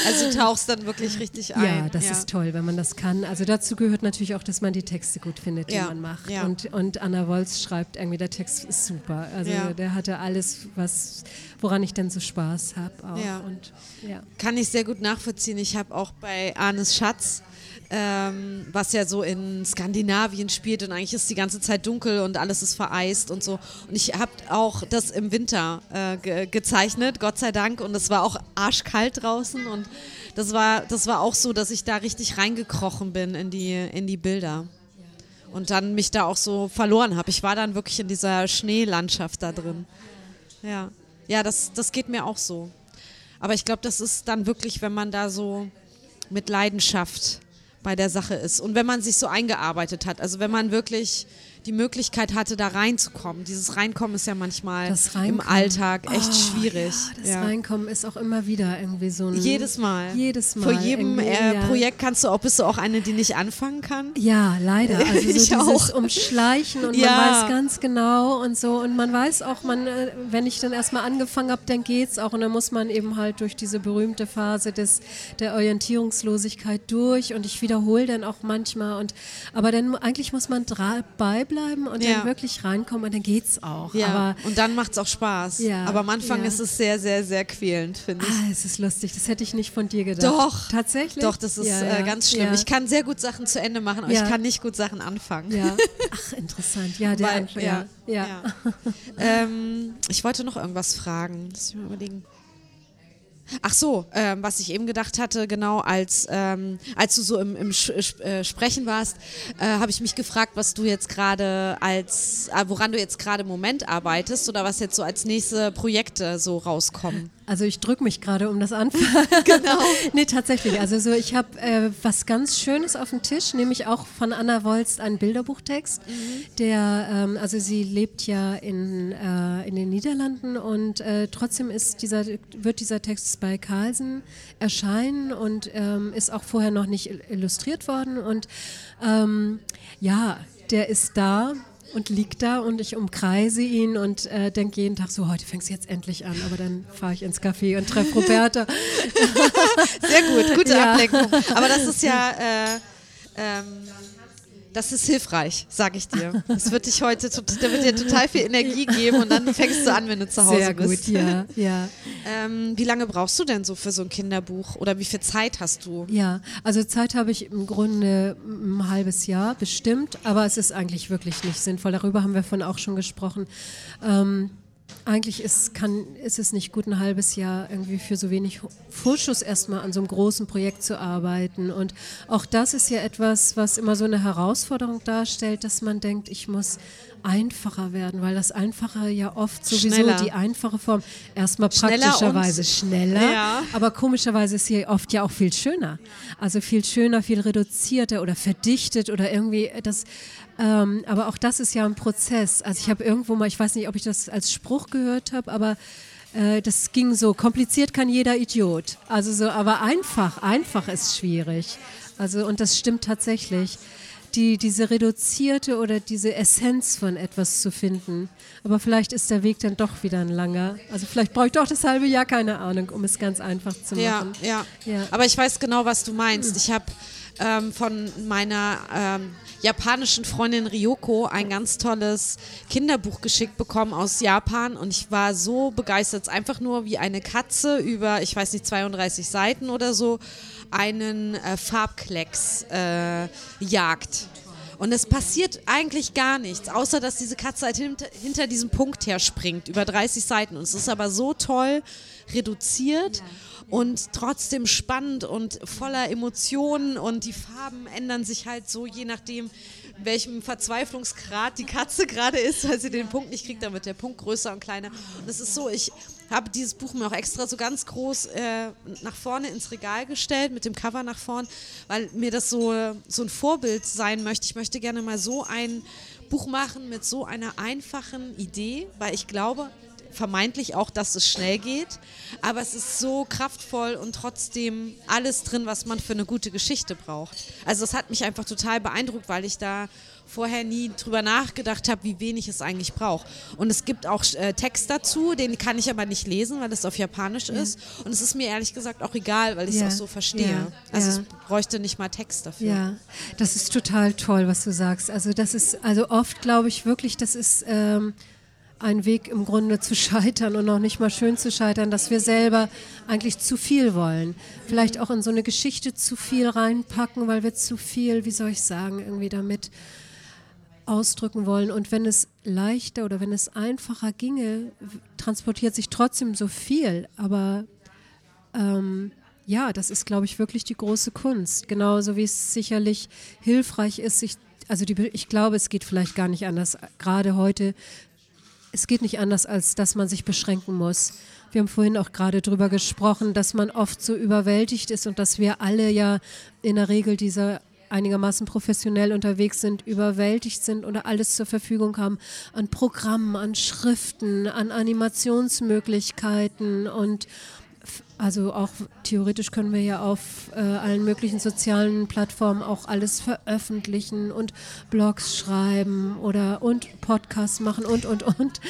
Also du tauchst dann wirklich richtig ein. Ja, das ist toll, wenn man das kann. Also dazu gehört natürlich auch, dass man die Texte gut findet, die Ja, man macht. ja. Und, und Anna Wolz schreibt irgendwie, der Text ist super. Also Ja. der hatte alles, was, woran ich denn so Spaß habe. Ja. Und, ja. Kann ich sehr gut nachvollziehen. Ich habe auch bei Arnes Schatz, ähm, was ja so in Skandinavien spielt und eigentlich ist die ganze Zeit dunkel und alles ist vereist und so. Und ich habe auch das im Winter äh, ge gezeichnet, Gott sei Dank. Und es war auch arschkalt draußen und das war, das war auch so, dass ich da richtig reingekrochen bin in die, in die Bilder. Und dann mich da auch so verloren habe. Ich war dann wirklich in dieser Schneelandschaft da drin. Ja, ja das, das geht mir auch so. Aber ich glaube, das ist dann wirklich, wenn man da so mit Leidenschaft bei der Sache ist und wenn man sich so eingearbeitet hat. Also wenn man wirklich die Möglichkeit hatte, da reinzukommen. Dieses Reinkommen ist ja manchmal im. Alltag echt Oh, schwierig. Ja, das Ja. Reinkommen ist auch immer wieder irgendwie so ein. Jedes Mal. Jedes Mal. Vor jedem äh, ja. Projekt kannst du auch, bist du auch eine, die nicht anfangen kann. Ja, leider. (laughs) Also so Ich auch. Umschleichen und man weiß ganz genau und so. Und man weiß auch, man, äh, wenn ich dann erstmal angefangen habe, dann geht's auch. Und dann muss man eben halt durch diese berühmte Phase des, der Orientierungslosigkeit durch. Und ich wiederhole dann auch manchmal. Und, aber dann eigentlich muss man dabei bleiben und Ja. dann wirklich reinkommen und dann geht's auch. Ja. Aber und dann macht es auch Spaß. Ja, Aber am Anfang ja. ist es sehr, sehr, sehr quälend, finde ich. ah, es ist lustig. Das hätte ich nicht von dir gedacht. Doch. Tatsächlich? Doch, das ist äh, ganz schlimm. Ich kann sehr gut Sachen zu Ende machen, aber ich kann nicht gut Sachen anfangen. (laughs) Ach, interessant. Ja, der Weil- Anfang, ja. ja. ja. (laughs) ähm, ich wollte noch irgendwas fragen. Lass mich mal überlegen. Ach so, ähm, was ich eben gedacht hatte, genau als, ähm, als du so im, im Sch äh, Sprechen warst, äh, habe ich mich gefragt, was du jetzt gerade als, äh, woran du jetzt gerade im Moment arbeitest oder was jetzt so als nächste Projekte so rauskommen. Also ich drücke mich gerade um das Anfangen. (laughs) genau. (laughs) nee, tatsächlich. Also so, ich habe äh, was ganz Schönes auf dem Tisch, nämlich auch von Anna Wolst einen Bilderbuchtext. Der, ähm, also sie lebt ja in, äh, in den Niederlanden und äh, trotzdem ist dieser, wird dieser Text bei Carlsen erscheinen und ähm, ist auch vorher noch nicht il- illustriert worden. Und ähm, ja, der ist da und liegt da und ich umkreise ihn und äh, denke jeden Tag so, heute fängst du jetzt endlich an, aber dann fahre ich ins Café und treffe (laughs) Roberta. Sehr gut, gute Ja. Ablenkung. Aber das ist ja, (laughs) äh, ähm, das ist hilfreich, sag ich dir. Das wird dich heute, da wird dir total viel Energie geben und dann fängst du an, wenn du zu Hause Sehr bist. gut, ja, (laughs) ja. Ähm, wie lange brauchst du denn so für so ein Kinderbuch oder wie viel Zeit hast du? Ja, also Zeit habe ich im Grunde ein halbes Jahr bestimmt, aber es ist eigentlich wirklich nicht sinnvoll. Darüber haben wir vorhin auch schon gesprochen. Ähm, eigentlich ist, kann, ist es nicht gut, ein halbes Jahr irgendwie für so wenig Vorschuss erstmal an so einem großen Projekt zu arbeiten. Und auch das ist ja etwas, was immer so eine Herausforderung darstellt, dass man denkt, ich muss einfacher werden, weil das Einfache ja oft sowieso Schneller. die einfache Form erstmal Schneller praktischerweise und- schneller, Ja. aber komischerweise ist sie oft ja auch viel schöner. Also viel schöner, viel reduzierter oder verdichtet oder irgendwie das. Ähm, aber auch das ist ja ein Prozess. Also ich habe irgendwo mal, ich weiß nicht, ob ich das als Spruch gehört habe, aber äh, das ging so, kompliziert kann jeder Idiot. Also so, aber einfach, einfach ist schwierig. Also und das stimmt tatsächlich. Die, diese reduzierte oder diese Essenz von etwas zu finden. Aber vielleicht ist der Weg dann doch wieder ein langer. Also vielleicht brauche ich doch das halbe Jahr, keine Ahnung, um es ganz einfach zu Ja, machen. ja, Ja. Aber ich weiß genau, was du meinst. Ich habe ähm, von meiner ähm, japanischen Freundin Ryoko ein ganz tolles Kinderbuch geschickt bekommen aus Japan und ich war so begeistert. Es ist Einfach nur wie eine Katze über, ich weiß nicht, 32 Seiten oder so, einen äh, Farbklecks äh, jagt. Und es passiert eigentlich gar nichts, außer dass diese Katze halt hinter, hinter diesem Punkt her springt, über 30 Seiten. Und es ist aber so toll reduziert und trotzdem spannend und voller Emotionen. Und die Farben ändern sich halt so, je nachdem, welchem Verzweiflungsgrad die Katze gerade ist, weil sie den Punkt nicht kriegt, dann wird der Punkt größer und kleiner. Und es ist so, ich habe dieses Buch mir auch extra so ganz groß äh, nach vorne ins Regal gestellt, mit dem Cover nach vorn, weil mir das so, so ein Vorbild sein möchte. Ich möchte gerne mal so ein Buch machen mit so einer einfachen Idee, weil ich glaube, vermeintlich auch, dass es schnell geht, aber es ist so kraftvoll und trotzdem alles drin, was man für eine gute Geschichte braucht. Also das hat mich einfach total beeindruckt, weil ich da vorher nie drüber nachgedacht habe, wie wenig es eigentlich braucht. Und es gibt auch äh, Text dazu, den kann ich aber nicht lesen, weil es auf Japanisch ja. ist. Und es ist mir ehrlich gesagt auch egal, weil ich es ja. auch so verstehe. Ja. Also es bräuchte nicht mal Text dafür. Ja, das ist total toll, was du sagst. Also das ist, also oft glaube ich wirklich, das ist ähm, ein Weg im Grunde zu scheitern und noch nicht mal schön zu scheitern, dass wir selber eigentlich zu viel wollen. Vielleicht auch in so eine Geschichte zu viel reinpacken, weil wir zu viel, wie soll ich sagen, irgendwie damit ausdrücken wollen. Und wenn es leichter oder wenn es einfacher ginge, transportiert sich trotzdem so viel. Aber ähm, ja, das ist, glaube ich, wirklich die große Kunst. Genauso wie es sicherlich hilfreich ist, sich, also die, ich glaube, es geht vielleicht gar nicht anders. Gerade heute, es geht nicht anders, als dass man sich beschränken muss. Wir haben vorhin auch gerade darüber gesprochen, dass man oft so überwältigt ist und dass wir alle ja in der Regel dieser einigermaßen professionell unterwegs sind, überwältigt sind oder alles zur Verfügung haben an Programmen, an Schriften, an Animationsmöglichkeiten und also auch theoretisch können wir ja auf äh, allen möglichen sozialen Plattformen auch alles veröffentlichen und Blogs schreiben oder und Podcasts machen und und und.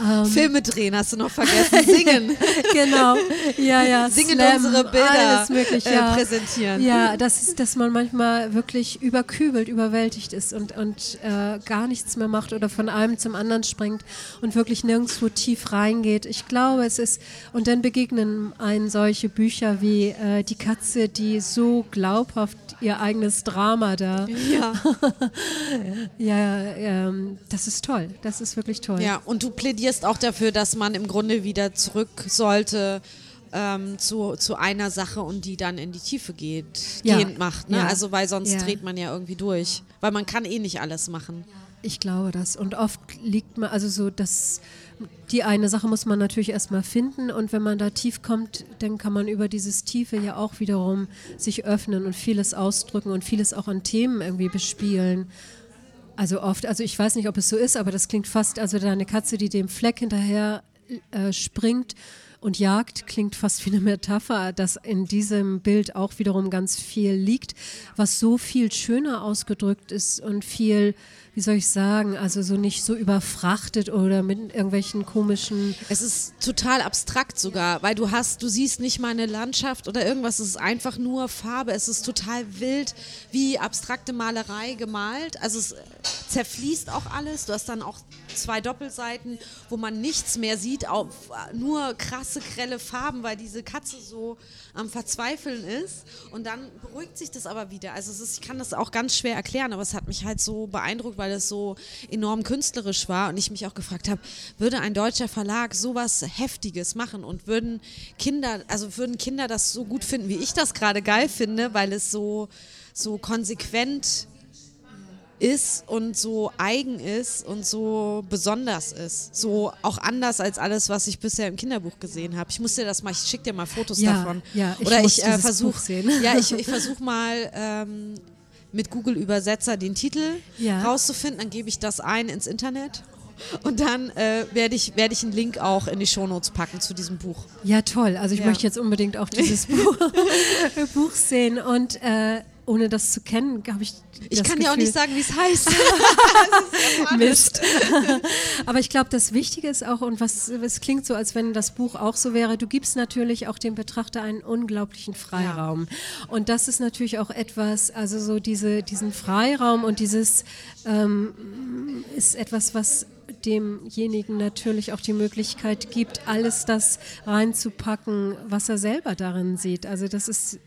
Ähm, Filme drehen, hast du noch vergessen, (laughs) singen. genau, ja, ja. (laughs) Singen Slam, unsere Bilder alles möglich, äh, ja. präsentieren. Ja, das ist, dass man manchmal wirklich überkübelt, überwältigt ist und, und äh, gar nichts mehr macht oder von einem zum anderen springt und wirklich nirgendwo tief reingeht. Ich glaube, es ist, und dann begegnen einen solche Bücher wie äh, Die Katze, die so glaubhaft ihr eigenes Drama da. Ja. (laughs) ja, ähm, das ist toll. Das ist wirklich toll. Ja, und du plädierst auch dafür, dass man im Grunde wieder zurück sollte. Ähm, zu, zu einer Sache und die dann in die Tiefe geht, ja. gehend macht. Ne? Ja. Also weil sonst ja. dreht man ja irgendwie durch. Weil man kann eh nicht alles machen. Ich glaube das. Und oft liegt man, also so das die eine Sache muss man natürlich erstmal finden und wenn man da tief kommt, dann kann man über dieses Tiefe ja auch wiederum sich öffnen und vieles ausdrücken und vieles auch an Themen irgendwie bespielen. Also oft, also ich weiß nicht, ob es so ist, aber das klingt fast, also deine Katze, die dem Fleck hinterher äh, springt und Jagd klingt fast wie eine Metapher, dass in diesem Bild auch wiederum ganz viel liegt, was so viel schöner ausgedrückt ist und viel wie soll ich sagen, also so nicht so überfrachtet oder mit irgendwelchen komischen. Es ist total abstrakt sogar, weil du hast, du siehst nicht mal eine Landschaft oder irgendwas, es ist einfach nur Farbe, es ist total wild, wie abstrakte Malerei gemalt. Also es zerfließt auch alles. Du hast dann auch zwei Doppelseiten, wo man nichts mehr sieht, auch nur krasse, grelle Farben, weil diese Katze so am Verzweifeln ist. Und dann beruhigt sich das aber wieder. Also ist, ich kann das auch ganz schwer erklären, aber es hat mich halt so beeindruckt, weil weil es so enorm künstlerisch war und ich mich auch gefragt habe, würde ein deutscher Verlag sowas Heftiges machen und würden Kinder, also würden Kinder das so gut finden, wie ich das gerade geil finde, weil es so, so konsequent ist und so eigen ist und so besonders ist. So auch anders als alles, was ich bisher im Kinderbuch gesehen habe. Ich muss dir das mal, ich schicke dir mal Fotos ja, davon. Ja, ich Oder ich äh, versuche, ja, ich, (laughs) ich versuche mal ähm, mit Google Übersetzer den Titel ja. rauszufinden. Dann gebe ich das ein ins Internet. Und dann äh, werde ich, werd ich einen Link auch in die Shownotes packen zu diesem Buch. Ja, toll. Also ich ja. möchte jetzt unbedingt auch dieses (laughs) Buch, Buch sehen. Und äh, ohne das zu kennen, habe ich. Ich kann dir auch nicht sagen, wie es heißt. (laughs) (laughs) Mist. (laughs) Aber ich glaube, das Wichtige ist auch, und was es klingt so, als wenn das Buch auch so wäre, du gibst natürlich auch dem Betrachter einen unglaublichen Freiraum. Ja. Und das ist natürlich auch etwas, also so diese, diesen Freiraum und dieses ähm, ist etwas, was demjenigen natürlich auch die Möglichkeit gibt, alles das reinzupacken, was er selber darin sieht. Also das ist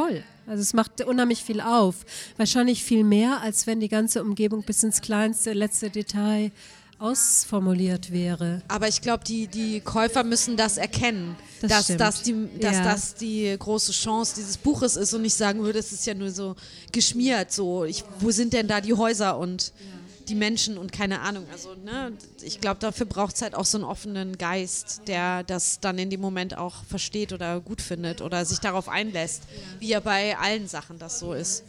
toll. Also es macht unheimlich viel auf. Wahrscheinlich viel mehr, als wenn die ganze Umgebung bis ins kleinste, letzte Detail ausformuliert wäre. Aber ich glaube, die, die Käufer müssen das erkennen, das dass, das die, dass ja. das die große Chance dieses Buches ist und nicht sagen würde, es ist ja nur so geschmiert, so, ich, wo sind denn da die Häuser und ja die Menschen und keine Ahnung. Also, ne, ich glaube, dafür braucht es halt auch so einen offenen Geist, der das dann in dem Moment auch versteht oder gut findet oder sich darauf einlässt, wie ja bei allen Sachen das so ist.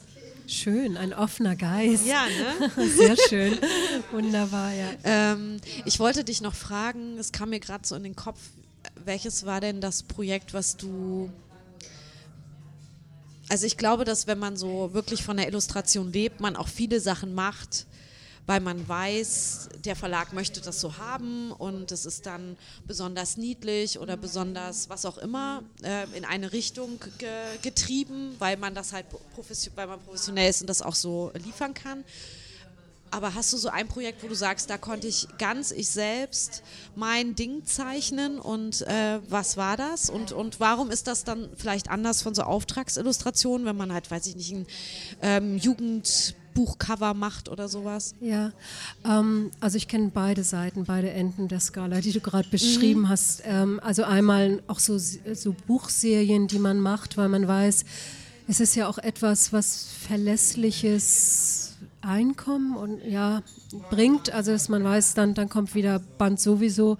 Schön, ein offener Geist. Ja, ne? (laughs) Sehr schön. Wunderbar, ja. Ähm, ich wollte dich noch fragen, es kam mir gerade so in den Kopf, welches war denn das Projekt, was du. Also ich glaube, dass wenn man so wirklich von der Illustration lebt, man auch viele Sachen macht, weil man weiß, der Verlag möchte das so haben und es ist dann besonders niedlich oder besonders was auch immer äh, in eine Richtung ge getrieben, weil man das halt weil man professionell ist und das auch so liefern kann. Aber hast du so ein Projekt, wo du sagst, da konnte ich ganz ich selbst mein Ding zeichnen und äh, was war das? Und, und warum ist das dann vielleicht anders von so Auftragsillustrationen, wenn man halt, weiß ich nicht, ein ähm, Jugendbuchcover macht oder sowas? Ja, ähm, also ich kenne beide Seiten, beide Enden der Skala, die du gerade beschrieben mhm. hast. Ähm, also einmal auch so, so Buchserien, die man macht, weil man weiß, es ist ja auch etwas, was verlässliches Einkommen und ja, bringt, also dass man weiß, dann, dann kommt wieder Band sowieso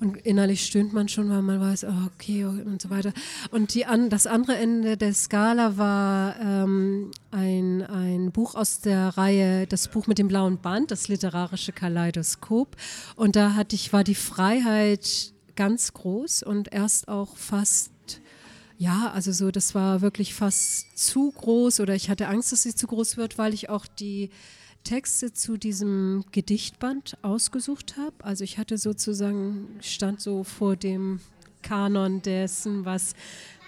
und innerlich stöhnt man schon, weil man weiß, oh, okay und so weiter. Und die an, das andere Ende der Skala war ähm, ein, ein Buch aus der Reihe, das Buch mit dem blauen Band, das literarische Kaleidoskop. Und da hatte ich, war die Freiheit ganz groß und erst auch fast ja, also so, das war wirklich fast zu groß oder ich hatte Angst, dass sie zu groß wird, weil ich auch die Texte zu diesem Gedichtband ausgesucht habe. Also ich hatte sozusagen, stand so vor dem Kanon dessen, was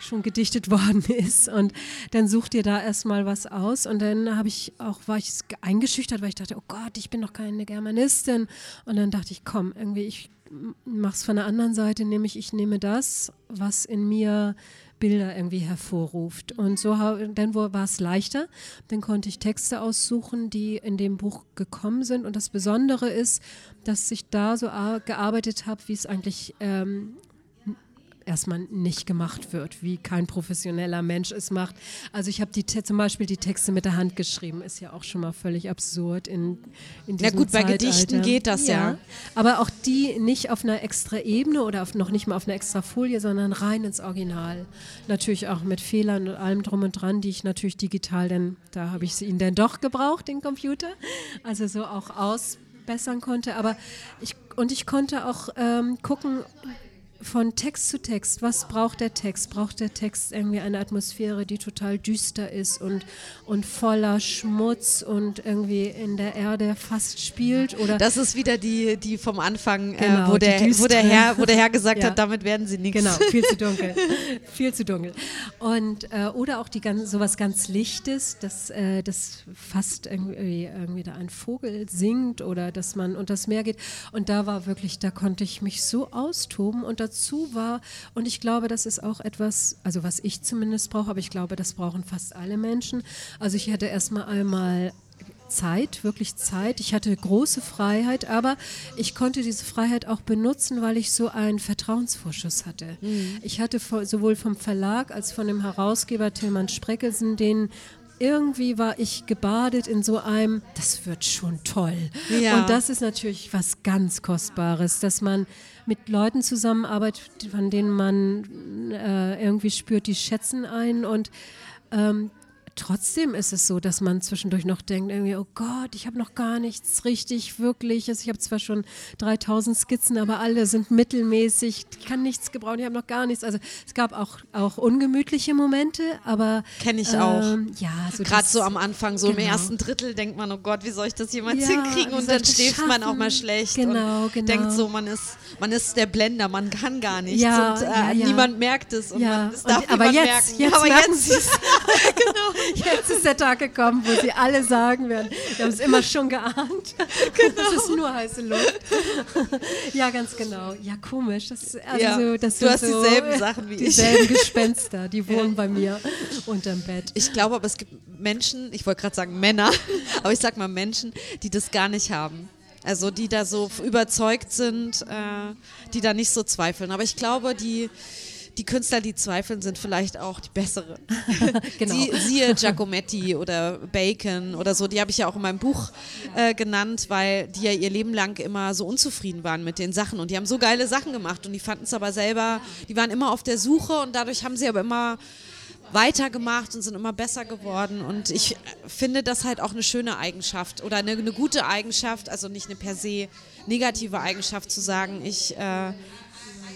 schon gedichtet (laughs) worden ist. Und dann sucht ihr da erstmal was aus. Und dann habe ich auch, war ich eingeschüchtert, weil ich dachte, oh Gott, ich bin doch keine Germanistin. Und dann dachte ich, komm, irgendwie, ich mache es von der anderen Seite, nämlich ich nehme das, was in mir Bilder irgendwie hervorruft. Und so dann war es leichter. Dann konnte ich Texte aussuchen, die in dem Buch gekommen sind. Und das Besondere ist, dass ich da so gearbeitet habe, wie es eigentlich ähm, erstmal nicht gemacht wird, wie kein professioneller Mensch es macht. Also ich habe die zum Beispiel die Texte mit der Hand geschrieben, ist ja auch schon mal völlig absurd in, in diesem Ja gut, Zeitalter. bei Gedichten geht das ja. ja. Aber auch die nicht auf einer extra Ebene oder auf, noch nicht mal auf einer extra Folie, sondern rein ins Original. Natürlich auch mit Fehlern und allem drum und dran, die ich natürlich digital, denn da habe ich ihn dann doch gebraucht, den Computer. Also so auch ausbessern konnte. Aber ich und ich konnte auch ähm, gucken, von Text zu Text, was braucht der Text? Braucht der Text irgendwie eine Atmosphäre, die total düster ist und, und voller Schmutz und irgendwie in der Erde fast spielt? Oder das ist wieder die, die vom Anfang, äh, genau, äh, wo, der, wo, der Herr, wo der Herr gesagt ja. hat, damit werden sie nichts. Genau, viel zu dunkel. (laughs) viel zu dunkel. Und, äh, oder auch die ganz, sowas ganz Lichtes, dass äh, das fast irgendwie, irgendwie da ein Vogel singt oder dass man und das Meer geht. Und da war wirklich, da konnte ich mich so austoben und dazu war. Und ich glaube, das ist auch etwas, also was ich zumindest brauche, aber ich glaube, das brauchen fast alle Menschen. Also ich hatte erstmal einmal Zeit, wirklich Zeit. Ich hatte große Freiheit, aber ich konnte diese Freiheit auch benutzen, weil ich so einen Vertrauensvorschuss hatte. Mhm. Ich hatte sowohl vom Verlag als von dem Herausgeber Tillmann Spreckelsen den irgendwie war ich gebadet in so einem, das wird schon toll. Ja. Und das ist natürlich was ganz Kostbares, dass man mit Leuten zusammenarbeitet, von denen man äh, irgendwie spürt, die schätzen einen und ähm, trotzdem ist es so, dass man zwischendurch noch denkt, irgendwie, oh Gott, ich habe noch gar nichts richtig, wirklich. Also ich habe zwar schon 3000 Skizzen, aber alle sind mittelmäßig. Ich kann nichts gebrauchen, ich habe noch gar nichts. Also es gab auch, auch ungemütliche Momente, aber. Kenne ich ähm, auch. Ja, so Gerade so am Anfang, so genau. im ersten Drittel denkt man, oh Gott, wie soll ich das jemals ja, hinkriegen? Und dann schläft man auch mal schlecht genau, und genau. denkt so, man ist, man ist der Blender, man kann gar nichts. Ja, und, äh, ja, ja. niemand merkt es. Und ja. man, es darf und, aber jetzt, merken. jetzt, aber jetzt, (laughs) genau. Jetzt ist der Tag gekommen, wo sie alle sagen werden, wir haben es immer schon geahnt. Genau. Das ist nur heiße Luft. ja, ganz genau. Ja, komisch. Das, also ja, das du hast so dieselben Sachen wie dieselben ich. Dieselben Gespenster, die wohnen bei mir unterm Bett. Ich glaube aber, es gibt Menschen, ich wollte gerade sagen Männer, (laughs) aber ich sag mal Menschen, die das gar nicht haben. Also die da so überzeugt sind, äh, die da nicht so zweifeln. Aber ich glaube, die die Künstler, die zweifeln, sind vielleicht auch die besseren. (laughs) genau. Die, siehe Giacometti oder Bacon oder so, die habe ich ja auch in meinem Buch äh, genannt, weil die ja ihr Leben lang immer so unzufrieden waren mit den Sachen und die haben so geile Sachen gemacht und die fanden es aber selber, die waren immer auf der Suche und dadurch haben sie aber immer weitergemacht und sind immer besser geworden. Und ich finde das halt auch eine schöne Eigenschaft oder eine, eine gute Eigenschaft, also nicht eine per se negative Eigenschaft zu sagen, ich, äh,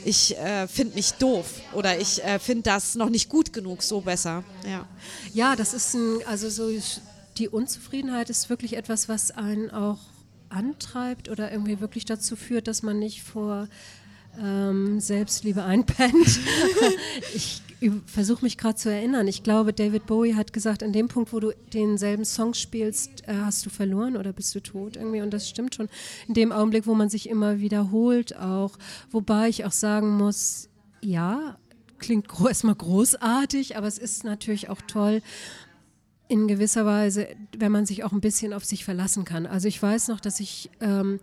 ich äh, finde mich doof oder ich äh, finde das noch nicht gut genug, so besser. Ja, ja das ist ein, also so die Unzufriedenheit ist wirklich etwas, was einen auch antreibt oder irgendwie wirklich dazu führt, dass man nicht vor ähm, Selbstliebe einpennt. (laughs) ich versuche mich gerade zu erinnern. Ich glaube, David Bowie hat gesagt, an dem Punkt, wo du denselben Song spielst, äh, hast du verloren oder bist du tot irgendwie. Und das stimmt schon. In dem Augenblick, wo man sich immer wiederholt auch. Wobei ich auch sagen muss, ja, klingt (laughs) erstmal großartig, aber es ist natürlich auch toll, in gewisser Weise, wenn man sich auch ein bisschen auf sich verlassen kann. Also ich weiß noch, dass ich ähm,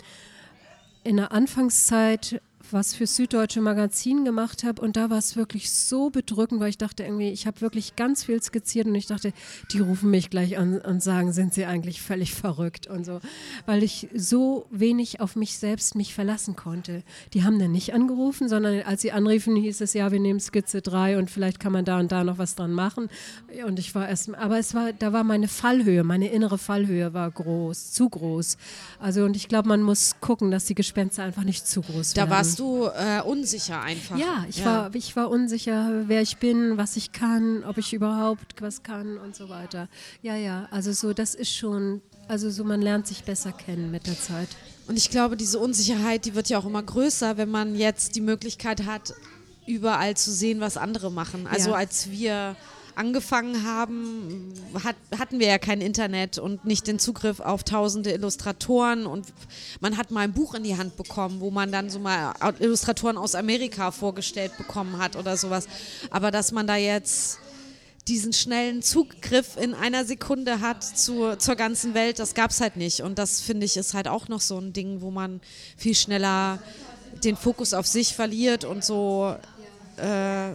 in der Anfangszeit was für Süddeutsche Magazin gemacht habe und da war es wirklich so bedrückend, weil ich dachte irgendwie, ich habe wirklich ganz viel skizziert und ich dachte, die rufen mich gleich an und sagen, sind sie eigentlich völlig verrückt und so, weil ich so wenig auf mich selbst mich verlassen konnte. Die haben dann nicht angerufen, sondern als sie anriefen, hieß es, ja, wir nehmen Skizze 3 und vielleicht kann man da und da noch was dran machen und ich war erst, aber es war, da war meine Fallhöhe, meine innere Fallhöhe war groß, zu groß. Also und ich glaube, man muss gucken, dass die Gespenster einfach nicht zu groß werden. Da warst du äh, unsicher einfach. Ja, ich, ja. War, ich war unsicher, wer ich bin, was ich kann, ob ich überhaupt was kann und so weiter. Ja, ja, also so, das ist schon, also so, man lernt sich besser kennen mit der Zeit. Und ich glaube, diese Unsicherheit, die wird ja auch immer größer, wenn man jetzt die Möglichkeit hat, überall zu sehen, was andere machen. Also ja. als wir angefangen haben, hat, hatten wir ja kein Internet und nicht den Zugriff auf tausende Illustratoren und man hat mal ein Buch in die Hand bekommen, wo man dann so mal Illustratoren aus Amerika vorgestellt bekommen hat oder sowas. Aber dass man da jetzt diesen schnellen Zugriff in einer Sekunde hat zu, zur ganzen Welt, das gab es halt nicht. Und das finde ich ist halt auch noch so ein Ding, wo man viel schneller den Fokus auf sich verliert und so äh,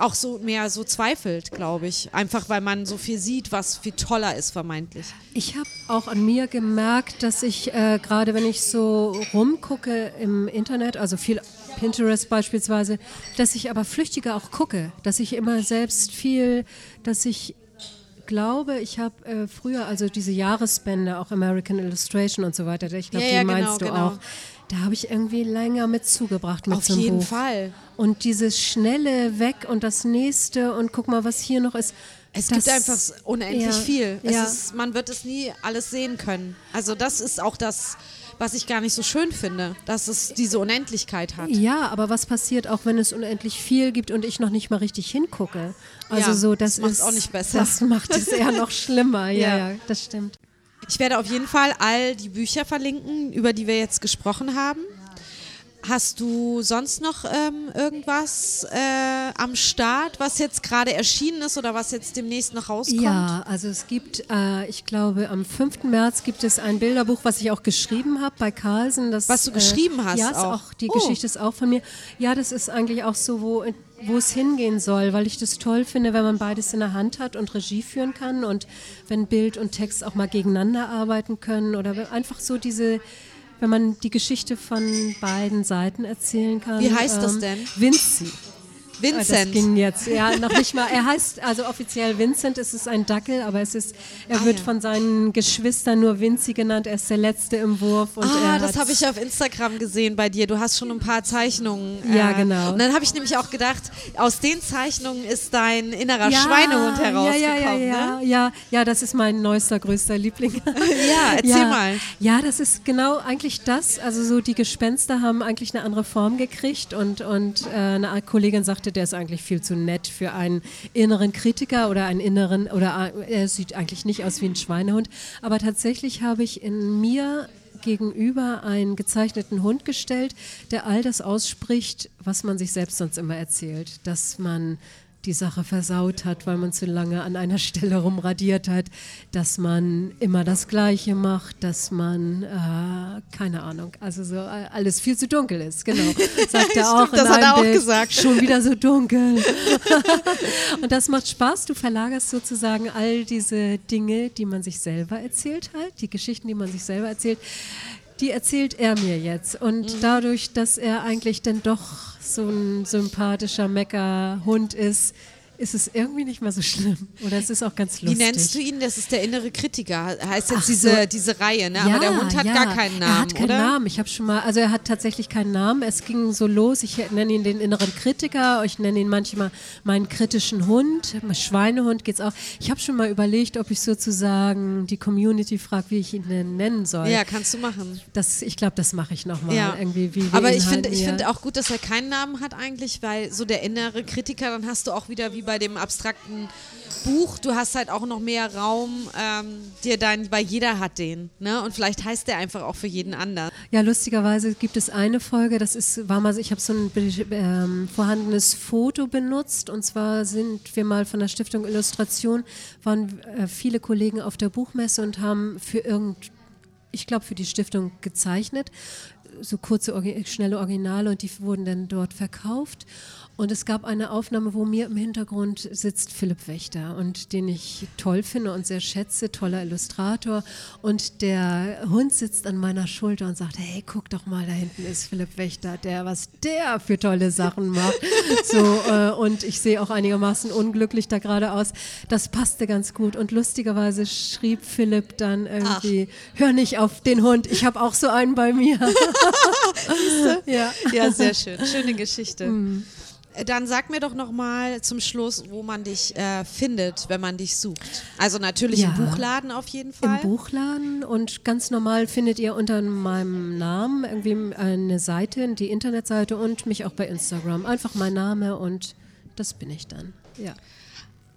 auch so mehr so zweifelt, glaube ich. Einfach weil man so viel sieht, was viel toller ist, vermeintlich. Ich habe auch an mir gemerkt, dass ich äh, gerade, wenn ich so rumgucke im Internet, also viel Pinterest beispielsweise, dass ich aber flüchtiger auch gucke, dass ich immer selbst viel, dass ich glaube, ich habe äh, früher, also diese Jahresbände, auch American Illustration und so weiter, ich glaube, ja, ja, die meinst genau, du genau. auch da habe ich irgendwie länger mit zugebracht mit Auf so jeden Buch. Fall. Und dieses schnelle weg und das nächste und guck mal, was hier noch ist. Es das, gibt einfach unendlich ja, viel. Ja. Ist, man wird es nie alles sehen können. Also das ist auch das, was ich gar nicht so schön finde, dass es diese Unendlichkeit hat. Ja, aber was passiert auch, wenn es unendlich viel gibt und ich noch nicht mal richtig hingucke? Also ja, so, das, das macht auch nicht besser. Das macht es eher noch (laughs) schlimmer. Ja, ja, das stimmt. Ich werde auf jeden Fall all die Bücher verlinken, über die wir jetzt gesprochen haben. Hast du sonst noch ähm, irgendwas äh, am Start, was jetzt gerade erschienen ist oder was jetzt demnächst noch rauskommt? Ja, also es gibt, äh, ich glaube, am 5. März gibt es ein Bilderbuch, was ich auch geschrieben habe bei Carlsen. Das, was du geschrieben äh, hast? Ja, auch. auch die oh. Geschichte ist auch von mir. Ja, das ist eigentlich auch so, wo wo es hingehen soll, weil ich das toll finde, wenn man beides in der Hand hat und Regie führen kann und wenn Bild und Text auch mal gegeneinander arbeiten können oder einfach so diese, wenn man die Geschichte von beiden Seiten erzählen kann. Wie heißt ähm, das denn? Vinci. Vincent. Das ging jetzt, ja, noch nicht mal. Er heißt also offiziell Vincent, es ist ein Dackel, aber es ist, er ah, wird ja. von seinen Geschwistern nur Vinci genannt, er ist der Letzte im Wurf. Und ah, das habe ich auf Instagram gesehen bei dir. Du hast schon ein paar Zeichnungen. Ja, äh, genau. Und dann habe ich nämlich auch gedacht, aus den Zeichnungen ist dein innerer ja, Schweinehund herausgekommen. Ja, ja, ja, ne? ja, ja, das ist mein neuester, größter Liebling. (laughs) ja, erzähl ja. mal. Ja, das ist genau eigentlich das. Also so die Gespenster haben eigentlich eine andere Form gekriegt und, und äh, eine Kollegin sagte, sagte, der ist eigentlich viel zu nett für einen inneren Kritiker oder einen inneren, oder äh, er sieht eigentlich nicht aus wie ein Schweinehund. Aber tatsächlich habe ich in mir gegenüber einen gezeichneten Hund gestellt, der all das ausspricht, was man sich selbst sonst immer erzählt, dass man die Sache versaut hat, weil man zu lange an einer (laughs) Stelle rumradiert hat, dass man immer das Gleiche macht, dass man, äh, keine Ahnung, also so äh, alles viel zu dunkel ist, genau. (laughs) Sagt er auch. Stimmt, das hat er auch Bild, gesagt. Schon wieder so dunkel. (laughs) Und das macht Spaß. Du verlagerst sozusagen all diese Dinge, die man sich selber erzählt hat, die Geschichten, die man sich selber erzählt, die erzählt er mir jetzt. Und mhm. dadurch, dass er eigentlich dann doch so ein sympathischer Meckerhund ist, ist es irgendwie nicht mehr so schlimm. Oder es ist auch ganz lustig. Wie nennst du ihn? Das ist der innere Kritiker. Heißt jetzt Ach diese, so. diese Reihe, ne? Ja, Aber der Hund hat ja. gar keinen Namen, Er hat keinen oder? Namen. Ich habe schon mal, also er hat tatsächlich keinen Namen. Es ging so los. Ich nenne ihn den inneren Kritiker. Ich nenne ihn manchmal meinen kritischen Hund. Schweinehund geht's auch. Ich habe schon mal überlegt, ob ich sozusagen die Community frage, wie ich ihn denn nennen soll. Ja, kannst du machen. Das, ich glaube, das mache ich nochmal. Ja. Irgendwie, wie Aber ich halt finde mir- finde auch gut, dass er keinen Namen hat eigentlich, weil so der innere Kritiker, dann hast du auch wieder wie bei dem abstrakten Buch, du hast halt auch noch mehr Raum, ähm, dir dein, weil jeder hat den, ne? Und vielleicht heißt der einfach auch für jeden anderen. Ja, lustigerweise gibt es eine Folge, das ist, war mal, ich habe so ein ähm, vorhandenes Foto benutzt und zwar sind wir mal von der Stiftung Illustration, waren äh, viele Kollegen auf der Buchmesse und haben für irgend, ich glaube für die Stiftung gezeichnet, so kurze, schnelle Originale und die wurden dann dort verkauft. Und es gab eine Aufnahme, wo mir im Hintergrund sitzt Philipp Wächter und den ich toll finde und sehr schätze, toller Illustrator. Und der Hund sitzt an meiner Schulter und sagt, hey, guck doch mal, da hinten ist Philipp Wächter, der, was der für tolle Sachen macht. (laughs) So, äh, und ich sehe auch einigermaßen unglücklich da gerade aus. Das passte ganz gut. Und lustigerweise schrieb Philipp dann irgendwie, hör nicht auf den Hund, ich habe auch so einen bei mir. (laughs) (laughs) ja. Ja, sehr schön. Schöne Geschichte. Mhm. Dann sag mir doch noch mal zum Schluss, wo man dich äh, findet, wenn man dich sucht. Also natürlich im Ja. Buchladen auf jeden Fall. Im Buchladen und ganz normal findet ihr unter meinem Namen irgendwie eine Seite, die Internetseite und mich auch bei Instagram. Einfach mein Name und das bin ich dann. Ja.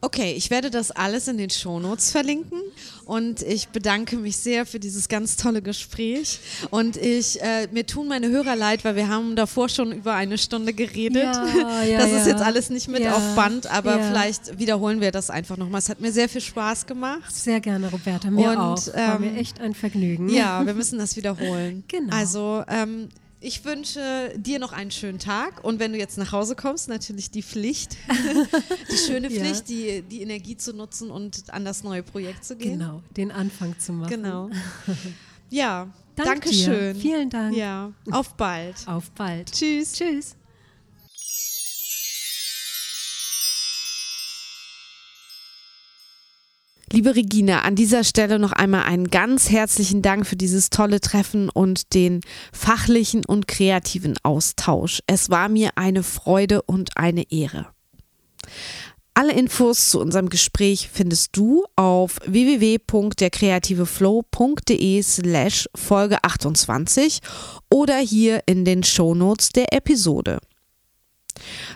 Okay, ich werde das alles in den Shownotes verlinken und ich bedanke mich sehr für dieses ganz tolle Gespräch und ich äh, mir tun meine Hörer leid, weil wir haben davor schon über eine Stunde geredet. Ja, (laughs) ja, das ist jetzt alles nicht mit auf Band, aber vielleicht wiederholen wir das einfach nochmal. Es hat mir sehr viel Spaß gemacht. Sehr gerne, Roberta. Mir Und, auch. War ähm, mir echt ein Vergnügen. Ja, wir müssen das wiederholen. (laughs) Genau. Also ähm, ich wünsche dir noch einen schönen Tag und wenn du jetzt nach Hause kommst, natürlich die Pflicht, (laughs) die schöne Ja. Pflicht, die, die Energie zu nutzen und an das neue Projekt zu gehen. Genau, den Anfang zu machen. Genau. (laughs) Ja, Dank danke dir. schön. Vielen Dank. Ja, auf bald. Auf bald. Tschüss. Tschüss. Liebe Regina, an dieser Stelle noch einmal einen ganz herzlichen Dank für dieses tolle Treffen und den fachlichen und kreativen Austausch. Es war mir eine Freude und eine Ehre. Alle Infos zu unserem Gespräch findest du auf www.derkreativeflow.de slash Folge 28 oder hier in den Shownotes der Episode.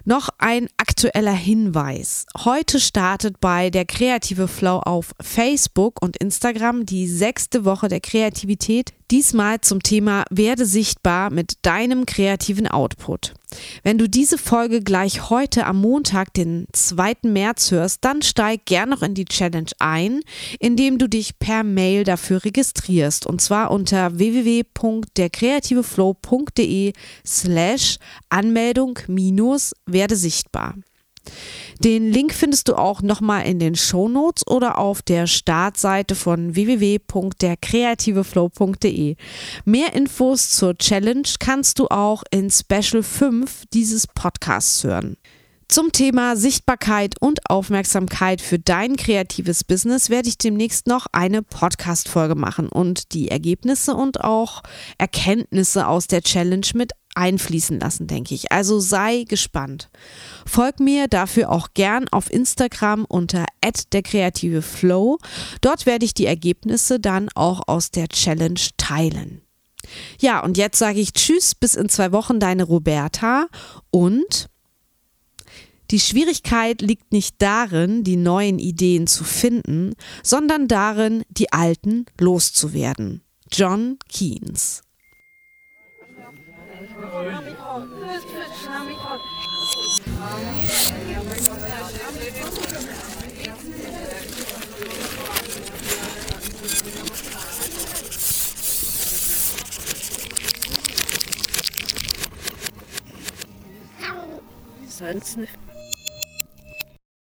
Noch ein aktueller Hinweis. Heute startet bei der Kreative Flow auf Facebook und Instagram die sechste Woche der Kreativität. Diesmal zum Thema Werde sichtbar mit deinem kreativen Output. Wenn du diese Folge gleich heute am Montag, den 2. März hörst, dann steig gern noch in die Challenge ein, indem du dich per Mail dafür registrierst und zwar unter www.derkreativeflow.de slash Anmeldung minus werde sichtbar. Den Link findest du auch nochmal in den Shownotes oder auf der Startseite von www.derkreativeflow.de. Mehr Infos zur Challenge kannst du auch in Special 5 dieses Podcasts hören. Zum Thema Sichtbarkeit und Aufmerksamkeit für dein kreatives Business werde ich demnächst noch eine Podcast-Folge machen und die Ergebnisse und auch Erkenntnisse aus der Challenge mit einfließen lassen, denke ich. Also sei gespannt. Folg mir dafür auch gern auf Instagram unter der kreative Flow. Dort werde ich die Ergebnisse dann auch aus der Challenge teilen. Ja, und jetzt sage ich Tschüss, bis in zwei Wochen, deine Roberta und die Schwierigkeit liegt nicht darin, die neuen Ideen zu finden, sondern darin, die alten loszuwerden. John Keynes. Sonst nicht.